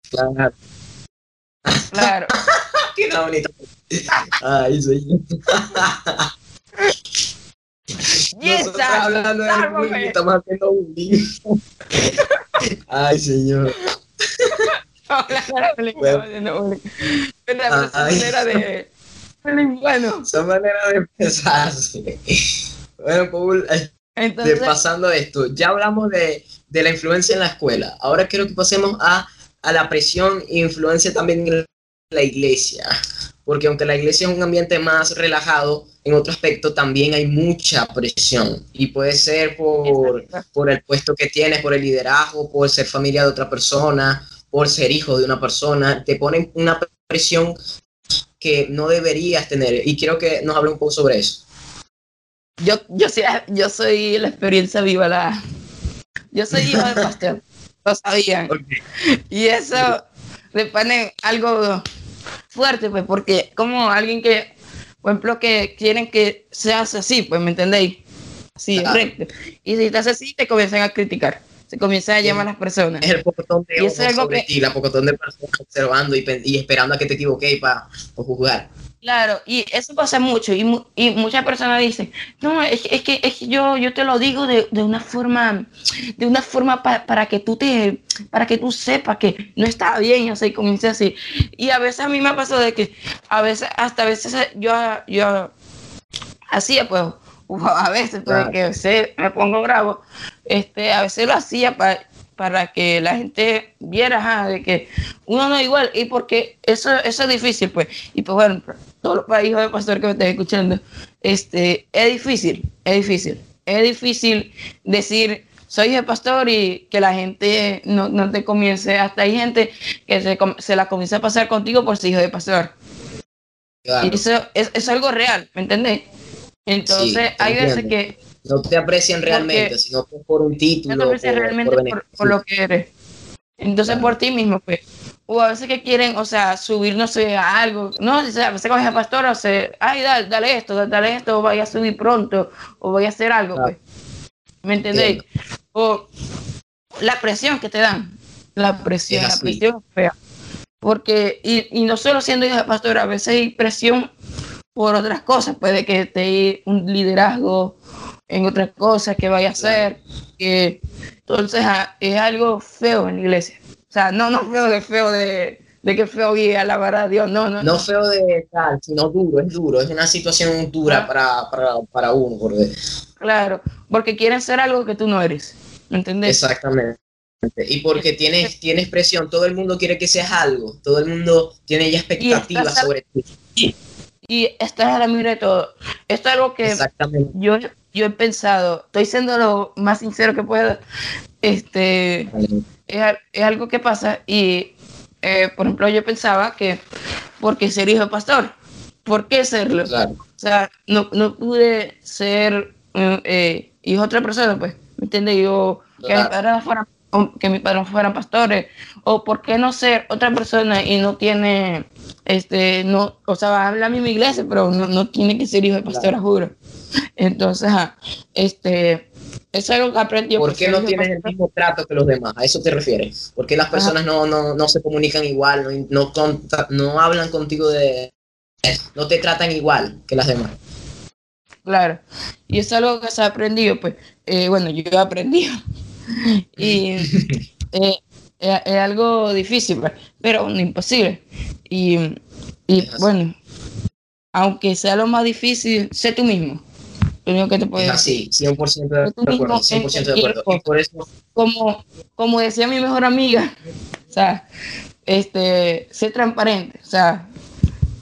Claro. Claro. Qué bonito. Ay, soy Nosotros hablando de bullying, estamos haciendo bullying. Ay, señor. Hablando de bullying, Pero la manera de bueno. Son maneras de empezarse. Bueno, Paul, eh, pasando esto, ya hablamos de, la influencia en la escuela. Ahora quiero que pasemos a, la presión e influencia también en la iglesia. Porque aunque la iglesia es un ambiente más relajado, en otro aspecto también hay mucha presión. Y puede ser por, por el puesto que tienes, por el liderazgo, por ser familia de otra persona, por ser hijo de una persona. Te ponen una presión que no deberías tener. Y quiero que nos hable un poco sobre eso. Yo, yo, soy, yo soy la experiencia viva, la... Yo soy hijo de pastor, lo sabían. Y eso le pone algo fuerte, pues, porque como alguien que, por ejemplo, que quieren que seas así, pues, ¿me entendéis? Sí, recto. Y si estás así, te comienzan a criticar. Se comienza a llamar a las personas. Es el pocotón de Y eso es algo sobre que- ti, la pocotón de personas observando y, esperando a que te equivoques para juzgar. Claro, y eso pasa mucho, y, mu- y muchas personas dicen, no, es, que- es que, es que yo, yo te lo digo de, de una forma, de una forma pa- para que tú te, para que tú sepas que no está bien, o sea, y comienza así. Y a veces a mí me ha pasado de que, a veces, hasta a veces yo, yo hacía, pues, a veces, pues, Claro. que se, me pongo bravo, este, a veces lo hacía para para que la gente viera ajá, de que uno no es igual. Y porque eso, eso es difícil pues. Y pues bueno todos los países de pastor que me estén escuchando este es difícil es difícil. Es difícil decir soy de pastor y que la gente no, no te comience hasta hay gente que se, se la comienza a pasar contigo por ser hijo de pastor. Claro. y eso es, es algo real ¿me entendés? Entonces hay veces que No te aprecian realmente, sino por un título. no te aprecias por- realmente por por, por lo que eres. Entonces, Claro. por ti mismo, pues. O a veces que quieren, o sea, subir, no sé, a algo. No, o sea, a veces coges a pastor, o sea, ay, dale, dale esto, dale esto, o vaya a subir pronto, o voy a hacer algo, Claro. pues. ¿Me entendéis? O la presión que te dan. La presión, Es la presión es fea. Porque, y, y no solo siendo hija de pastor, a veces hay presión por otras cosas, puede que te dé un liderazgo en otras cosas que vaya a hacer, que entonces ah, es algo feo en la iglesia. O sea, no, no feo de feo de, de que feo y alabar a Dios, no, no. No feo de tal, sino duro, es duro, es una situación dura Ah. para, para, para uno. Porque, Claro, porque quieren ser algo que tú no eres, ¿me entendés? exactamente. Y porque tienes, tienes presión, todo el mundo quiere que seas algo, todo el mundo tiene ya expectativas sobre ti. Y estás a la mira de todo. Esto es algo que yo, yo he pensado, estoy siendo lo más sincero que puedo, este, es, es algo que pasa y, eh, por ejemplo, yo pensaba que, porque ser hijo de pastor? ¿Por qué serlo? Claro. O sea, no, no pude ser eh, eh, hijo de otra persona, pues, ¿me entiendes? Yo, que, mis Claro. padres fueran, o que mis padres fueran pastores, o por qué no ser otra persona y no tiene, este, no, o sea, va a hablar la misma iglesia, pero no, no tiene que ser hijo de pastora, juro. Entonces, este, es algo que aprendí. ¿Por por qué no tienes el mismo trato que los demás? ¿A eso te refieres? ¿Por qué las personas no, no, no se comunican igual? No, no, no hablan contigo de... No te tratan igual que las demás. Claro. Y es algo que se ha aprendido, pues, eh, bueno, yo he aprendido. Y eh, es, es algo difícil, pues, pero no imposible. Y, y bueno, aunque sea lo más difícil, sé tú mismo. Lo único que te puedo decir. así, 100% de acuerdo, 100% de acuerdo. Y por eso, Como, como decía mi mejor amiga, o sea, este, sé transparente, o sea,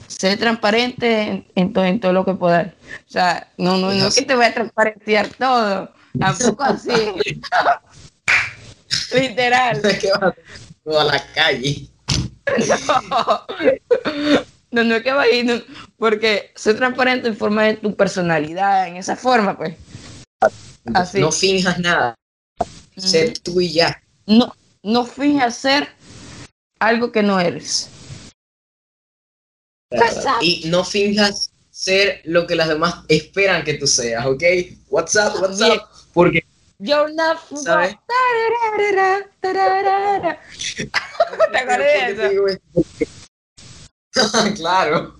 sé transparente en, en todo, en todo lo que puedas. O sea, no, no, no es que te voy a transparentear todo, tampoco así. Literal. es que vas a la calle. No, no es que va a ir, no, porque sé transparente en forma de tu personalidad, en esa forma, pues. Así. No finjas nada. Ser tú y ya. No, no finjas ser algo que no eres. Y no finjas ser lo que las demás esperan que tú seas, ¿ok? WhatsApp, Bien. WhatsApp. Porque, You're not ¿Sabes? ¿Te acuerdas de ¿Por qué te eso? claro.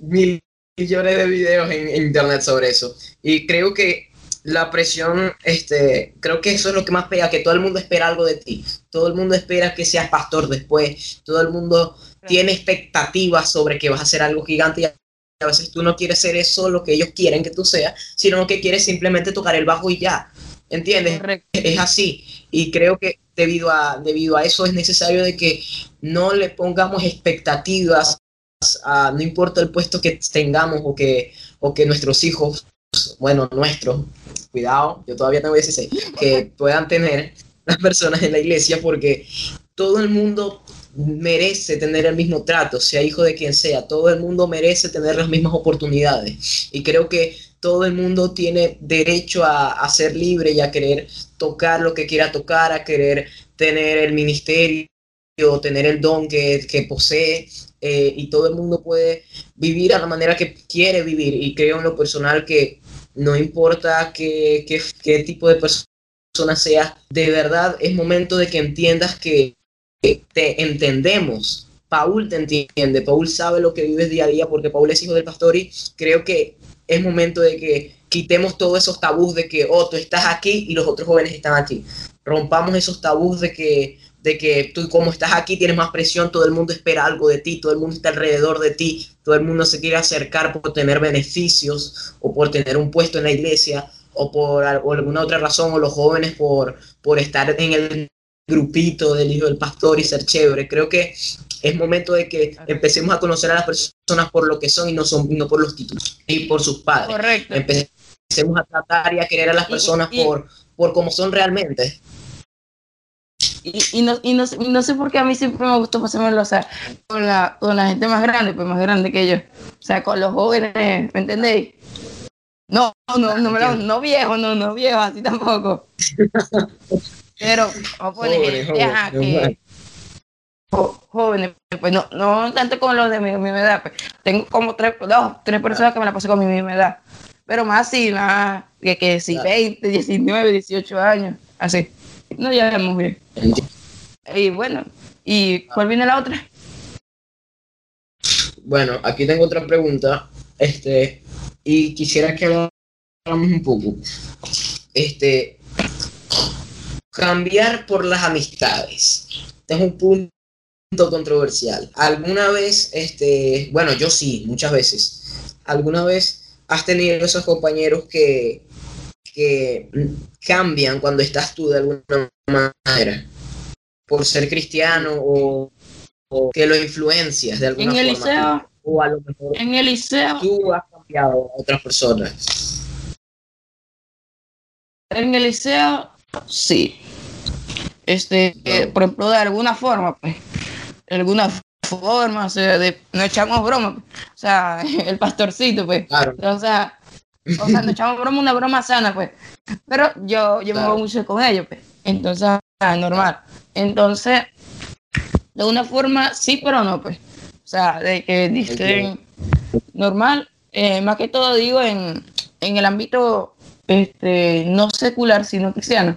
Mil millones de videos en, en internet sobre eso. Y creo que la presión, este, creo que eso es lo que más pega, que todo el mundo espera algo de ti. Todo el mundo espera que seas pastor después. Todo el mundo tiene expectativas sobre que vas a hacer algo gigante y a veces tú no quieres ser eso lo que ellos quieren que tú seas, sino que quieres simplemente tocar el bajo y ya. ¿Entiendes? Correcto. es así y creo que debido a debido a eso es necesario de que no le pongamos expectativas a no importa el puesto que tengamos o que o que nuestros hijos bueno nuestros cuidado yo todavía tengo 16 que puedan tener las personas en la iglesia porque todo el mundo merece tener el mismo trato, sea hijo de quien sea, todo el mundo merece tener las mismas oportunidades y creo que todo el mundo tiene derecho a, ser libre y a querer tocar lo que quiera tocar, a querer tener el ministerio, tener el don que, posee, eh, y todo el mundo puede vivir a la manera que quiere vivir. Y creo en lo personal que no importa qué, qué, tipo de persona persona sea, de verdad es momento de que entiendas que te entendemos. Paul te entiende, Paul sabe lo que vives día a día porque Paul es hijo del pastor y creo que es momento de que quitemos todos esos tabús de que, oh, tú estás aquí y los otros jóvenes están aquí. Rompamos esos tabús de que, de que tú como estás aquí tienes más presión, todo el mundo espera algo de ti, todo el mundo está alrededor de ti, todo el mundo se quiere acercar por tener beneficios o por tener un puesto en la iglesia o por alguna otra razón, o los jóvenes por, por estar en el grupito del hijo del pastor y ser chévere. Creo que es momento de que empecemos a conocer a las personas por lo que son y no, son, no por los títulos y por sus padres. Correcto. Empecemos a tratar y a querer a las personas por, por como son realmente. Y, y, no, y, no, no, sé por qué a mí siempre me gustó pasármelo, o sea, con la, con la gente más grande, pues más grande que yo. O sea, con los jóvenes, ¿me entendéis? No, no, no, no, no viejo, no, no viejo, así tampoco. Pero, vamos a poner que jóvenes, pues no, no tanto como los de mi misma edad, pues. tengo como tres, dos, tres personas que me la pasé con mi misma edad, pero más así, más que, que si 20, 19, 18 años, así, no muy bien. Y bueno, ¿y cuál viene la otra? Bueno, aquí tengo otra pregunta, este, y quisiera que habláramos un poco. Este, cambiar por las amistades. Este es un punto controversial. ¿Alguna vez, este, bueno, yo sí, muchas veces, ¿alguna vez has tenido esos compañeros que, que cambian cuando estás tú de alguna manera? Por ser cristiano o, que lo influencias de alguna en el Liceo, o a lo mejor en el liceo. Tú has cambiado a otras personas. En el liceo, sí. Este, por ejemplo, de alguna forma, pues alguna forma, o sea, de, no echamos broma, o sea, el pastorcito, pues, o sea, o sea, no echamos broma, una broma sana, pues, pero yo, yo me voy mucho con ellos, pues, entonces, ah, normal, entonces, de alguna forma, sí, pero no, pues, o sea, de que dicen normal, eh, más que todo digo en, en el ámbito este, no secular, sino cristiano,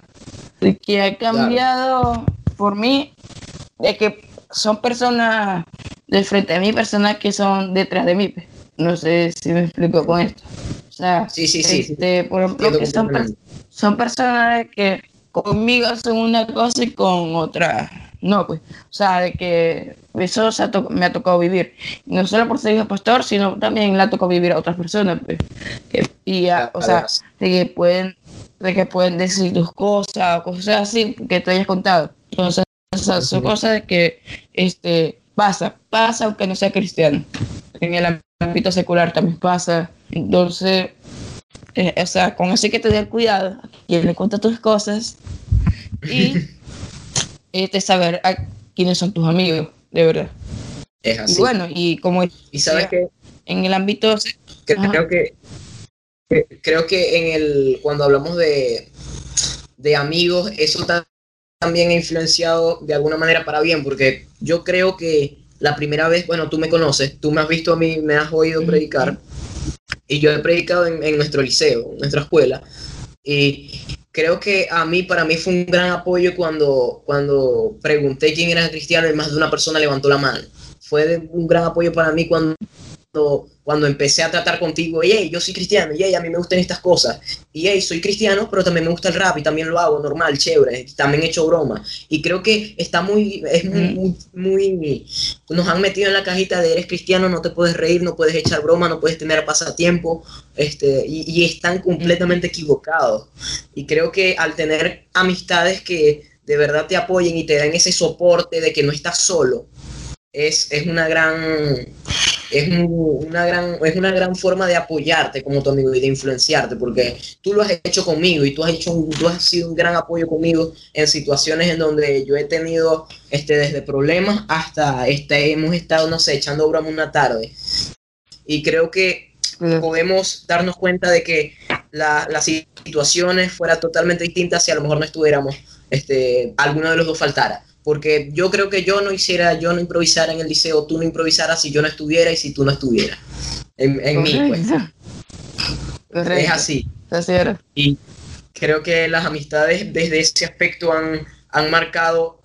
de que ha cambiado por mí, de que son personas del frente de mí, personas que son detrás de mí. Pues. No sé si me explico con esto. O sea, sí, sí, sí, este, por ejemplo, que son, son personas que conmigo son una cosa y con otra no, pues. O sea, de que eso me ha tocado vivir. No solo por ser hijo pastor, sino también le ha tocado vivir a otras personas. Pues. y, o sea, de que pueden de que pueden decir tus cosas o cosas así que te hayas contado. Entonces, son cosas que este, pasa, pasa aunque no sea cristiano. En el ámbito secular también pasa. Entonces, eh, o sea, con eso hay que tener cuidado a quien le cuenta tus cosas y este, saber a quiénes son tus amigos, de verdad. Es así. Y bueno, y como y sabes que en el ámbito creo que, creo que en el cuando hablamos de de amigos, eso también ha influenciado de alguna manera para bien, porque yo creo que la primera vez, bueno, tú me conoces, tú me has visto a mí, me has oído predicar, y yo he predicado en, nuestro liceo, en nuestra escuela, y creo que a mí, para mí fue un gran apoyo cuando, cuando pregunté quién era cristiano y más de una persona levantó la mano. Fue un gran apoyo para mí cuando cuando empecé a tratar contigo, y hey, yo soy cristiano, y hey, a mí me gustan estas cosas, y hey, soy cristiano, pero también me gusta el rap y también lo hago normal, chévere, también he hecho broma. Y creo que está muy, es muy, muy, nos han metido en la cajita de eres cristiano, no te puedes reír, no puedes echar broma, no puedes tener pasatiempo, este, y, y están completamente equivocados. Y creo que al tener amistades que de verdad te apoyen y te dan ese soporte de que no estás solo, es, es una gran es una gran es una gran forma de apoyarte como tu amigo y de influenciarte porque tú lo has hecho conmigo y tú has hecho tú has sido un gran apoyo conmigo en situaciones en donde yo he tenido este desde problemas hasta este hemos estado no sé echando broma una tarde. Y creo que podemos darnos cuenta de que las situaciones fueran totalmente distintas si a lo mejor no estuviéramos este alguno de los dos faltara porque yo creo que yo no hiciera, yo no improvisara en el liceo, tú no improvisaras si yo no estuviera y si tú no estuvieras. En, en mí, pues. Es así. Así era. Y creo que las amistades desde ese aspecto han, han marcado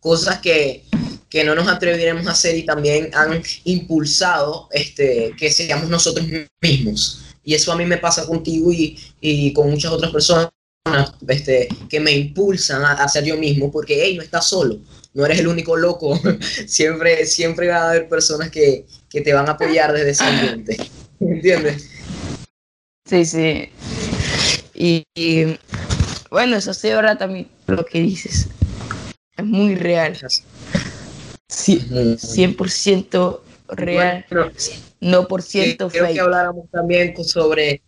cosas que, que no nos atreveremos a hacer y también han impulsado este, que seamos nosotros mismos. Y eso a mí me pasa contigo y, y con muchas otras personas este, que me impulsan a, a ser yo mismo, porque, hey, no estás solo, no eres el único loco, siempre, siempre va a haber personas que, que te van a apoyar desde ese ambiente, ¿entiendes? Sí, sí. Y, y, bueno, eso sí, ahora también lo que dices. Es muy real. Sí, 100% real. Bueno, no por ciento creo que fake. habláramos también sobre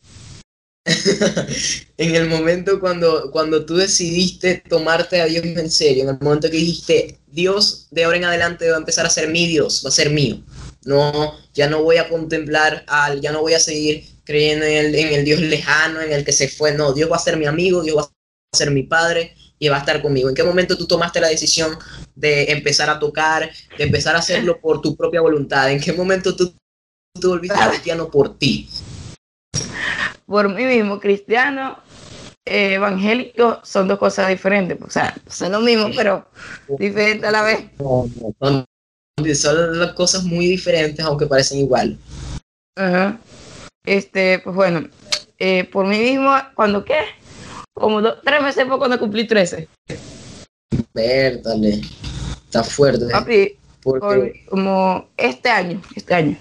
en el momento cuando, cuando tú decidiste tomarte a Dios en serio, en el momento que dijiste, Dios de ahora en adelante va a empezar a ser mi Dios, va a ser mío. No, ya no voy a contemplar al, ya no voy a seguir creyendo en el, en el Dios lejano, en el que se fue. No, Dios va a ser mi amigo, Dios va a ser mi padre y va a estar conmigo. ¿En qué momento tú tomaste la decisión de empezar a tocar, de empezar a hacerlo por tu propia voluntad? ¿En qué momento tú te volviste cristiano por ti? Por mí mismo, cristiano, eh, evangélico, son dos cosas diferentes. O sea, son lo mismo, pero diferente a la vez. Son, son las cosas muy diferentes, aunque parecen igual. Ajá. Este, pues bueno, eh, por mí mismo, cuando qué? Como dos, tres meses fue cuando cumplí 13. Vértale, está fuerte. Papi, Porque, por- como este año, este año.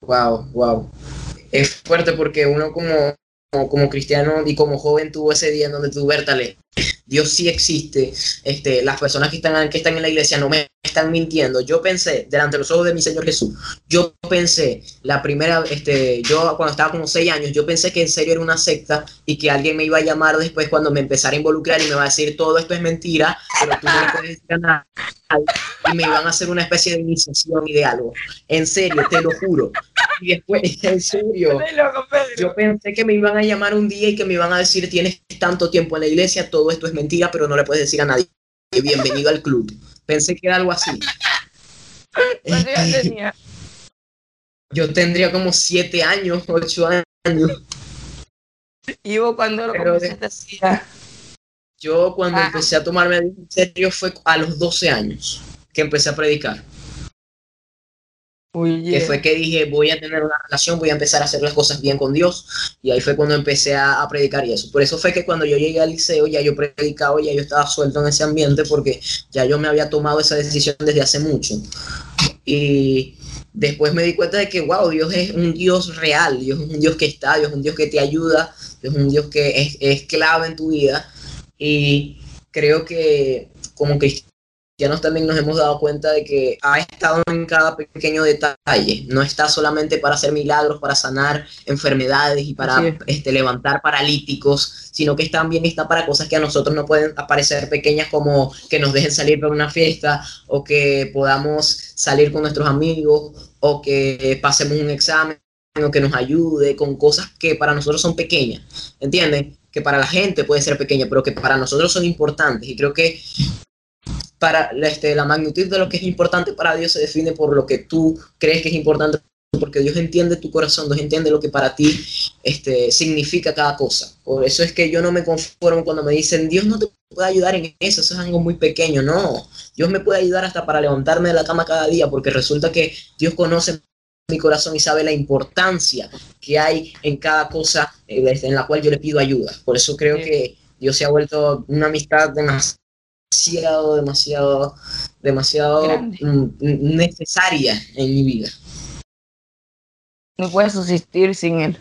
wow, wow. Es fuerte porque uno como, como, cristiano y como joven tuvo ese día en donde tú, Vértale, Dios sí existe. Este, las personas que están, que están en la iglesia no me están mintiendo. Yo pensé, delante de los ojos de mi Señor Jesús, yo pensé, la primera, este, yo cuando estaba como seis años, yo pensé que en serio era una secta y que alguien me iba a llamar después cuando me empezara a involucrar y me va a decir todo esto es mentira, pero tú no puedes decir. Y me iban a hacer una especie de iniciación y de algo. En serio, te lo juro. Y después, en serio, yo pensé que me iban a llamar un día y que me iban a decir tienes tanto tiempo en la iglesia, todo esto es mentira, pero no le puedes decir a nadie. Bienvenido al club. Pensé que era algo así. ¿Cuántos años tenía? Yo tendría como siete años, ocho años. Y vos cuando lo Pero comenzaste Yo cuando Ah. empecé a tomarme en serio fue a los 12 años que empecé a predicar. Uy, Que yeah. fue que dije, voy a tener una relación, voy a empezar a hacer las cosas bien con Dios. Y ahí fue cuando empecé a, a predicar y eso. Por eso fue que cuando yo llegué al liceo, ya yo predicaba, ya yo estaba suelto en ese ambiente porque ya yo me había tomado esa decisión desde hace mucho. Y después me di cuenta de que, wow, Dios es un Dios real, Dios es un Dios que está, Dios es un Dios que te ayuda, Dios es un Dios que es, es clave en tu vida. Y creo que como cristianos también nos hemos dado cuenta de que ha estado en cada pequeño detalle. No está solamente para hacer milagros, para sanar enfermedades y para es. este, levantar paralíticos, sino que también está para cosas que a nosotros no pueden parecer pequeñas como que nos dejen salir para una fiesta o que podamos salir con nuestros amigos o que pasemos un examen o que nos ayude con cosas que para nosotros son pequeñas, ¿entienden? Que para la gente puede ser pequeña, pero que para nosotros son importantes. Y creo que para este, la magnitud de lo que es importante para Dios se define por lo que tú crees que es importante, porque Dios entiende tu corazón, Dios entiende lo que para ti este, significa cada cosa. Por eso es que yo no me conformo cuando me dicen, Dios no te puede ayudar en eso, eso es algo muy pequeño. No, Dios me puede ayudar hasta para levantarme de la cama cada día, porque resulta que Dios conoce mi corazón y sabe la importancia que hay en cada cosa eh, en la cual yo le pido ayuda. Por eso creo que Dios se ha vuelto una amistad demasiado, demasiado, demasiado Grande. mm, necesaria en mi vida. No puedes subsistir sin él.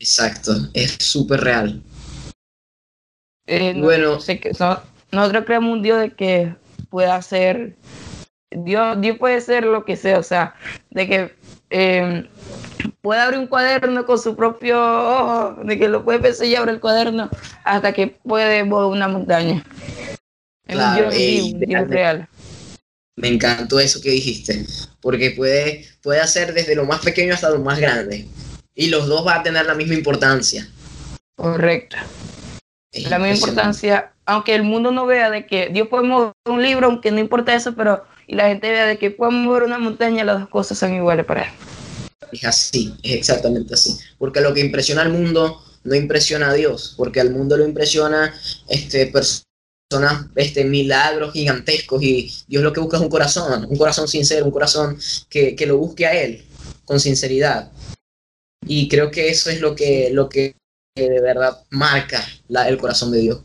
Exacto, es súper real. Eh, no- Bueno. sé que- no- nosotros creemos un Dios de que pueda ser. Dios, Dios puede ser lo que sea, o sea, de que eh, puede abrir un cuaderno con su propio ojo, de que lo puede pensar y abre el cuaderno hasta que puede volar una montaña. Es Claro, vivo, un Dios real. Me encantó eso que dijiste, porque puede, puede hacer desde lo más pequeño hasta lo más grande. Y los dos van a tener la misma importancia. Correcto. Es La misma importancia, aunque el mundo no vea de que Dios puede mover un libro, aunque no importa eso, pero y la gente vea de que puede mover una montaña, las dos cosas son iguales para él. Es así, es exactamente así. Porque lo que impresiona al mundo no impresiona a Dios, porque al mundo lo impresiona este, personas, este, milagros gigantescos y Dios lo que busca es un corazón, un corazón sincero, un corazón que, que lo busque a Él con sinceridad. Y creo que eso es lo que, lo que de verdad marca la, el corazón de Dios.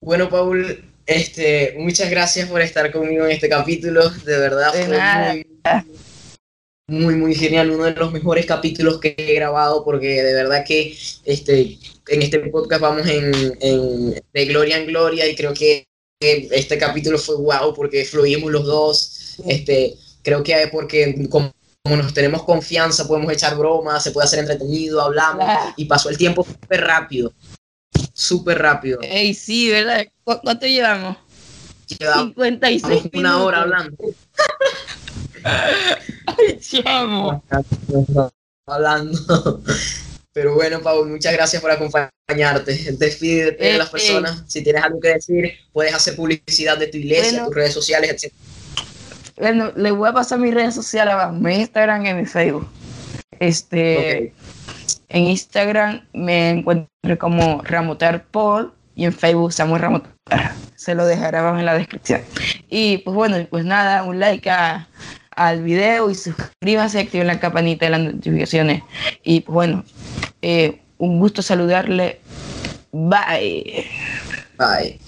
Bueno, Paul, este, muchas gracias por estar conmigo en este capítulo. De verdad fue muy, muy, genial. Uno de los mejores capítulos que he grabado porque de verdad que este, en este podcast vamos en, de gloria en gloria y creo que este capítulo fue wow porque fluimos los dos. Este, creo que porque como, nos tenemos confianza podemos echar bromas, se puede hacer entretenido, hablamos y pasó el tiempo súper rápido súper rápido. Ey, sí, ¿verdad? ¿Cuánto llevamos? Llevamos 56 una hora hablando. Ay, chamo. Hablando. Pero bueno, Pau, muchas gracias por acompañarte. Despídete de las personas. Si tienes algo que decir, puedes hacer publicidad de tu iglesia, tus redes sociales, etc. Bueno, le voy a pasar mis redes sociales abajo, mi Instagram y mi Facebook. Este, en Instagram me encuentro como Ramotar Paul y en Facebook Samuel Ramotar. Se lo dejaré abajo en la descripción. Y pues bueno, pues nada, un like al video y suscríbase, activen la campanita de las notificaciones. Y bueno, eh, un gusto saludarle. Bye. Bye.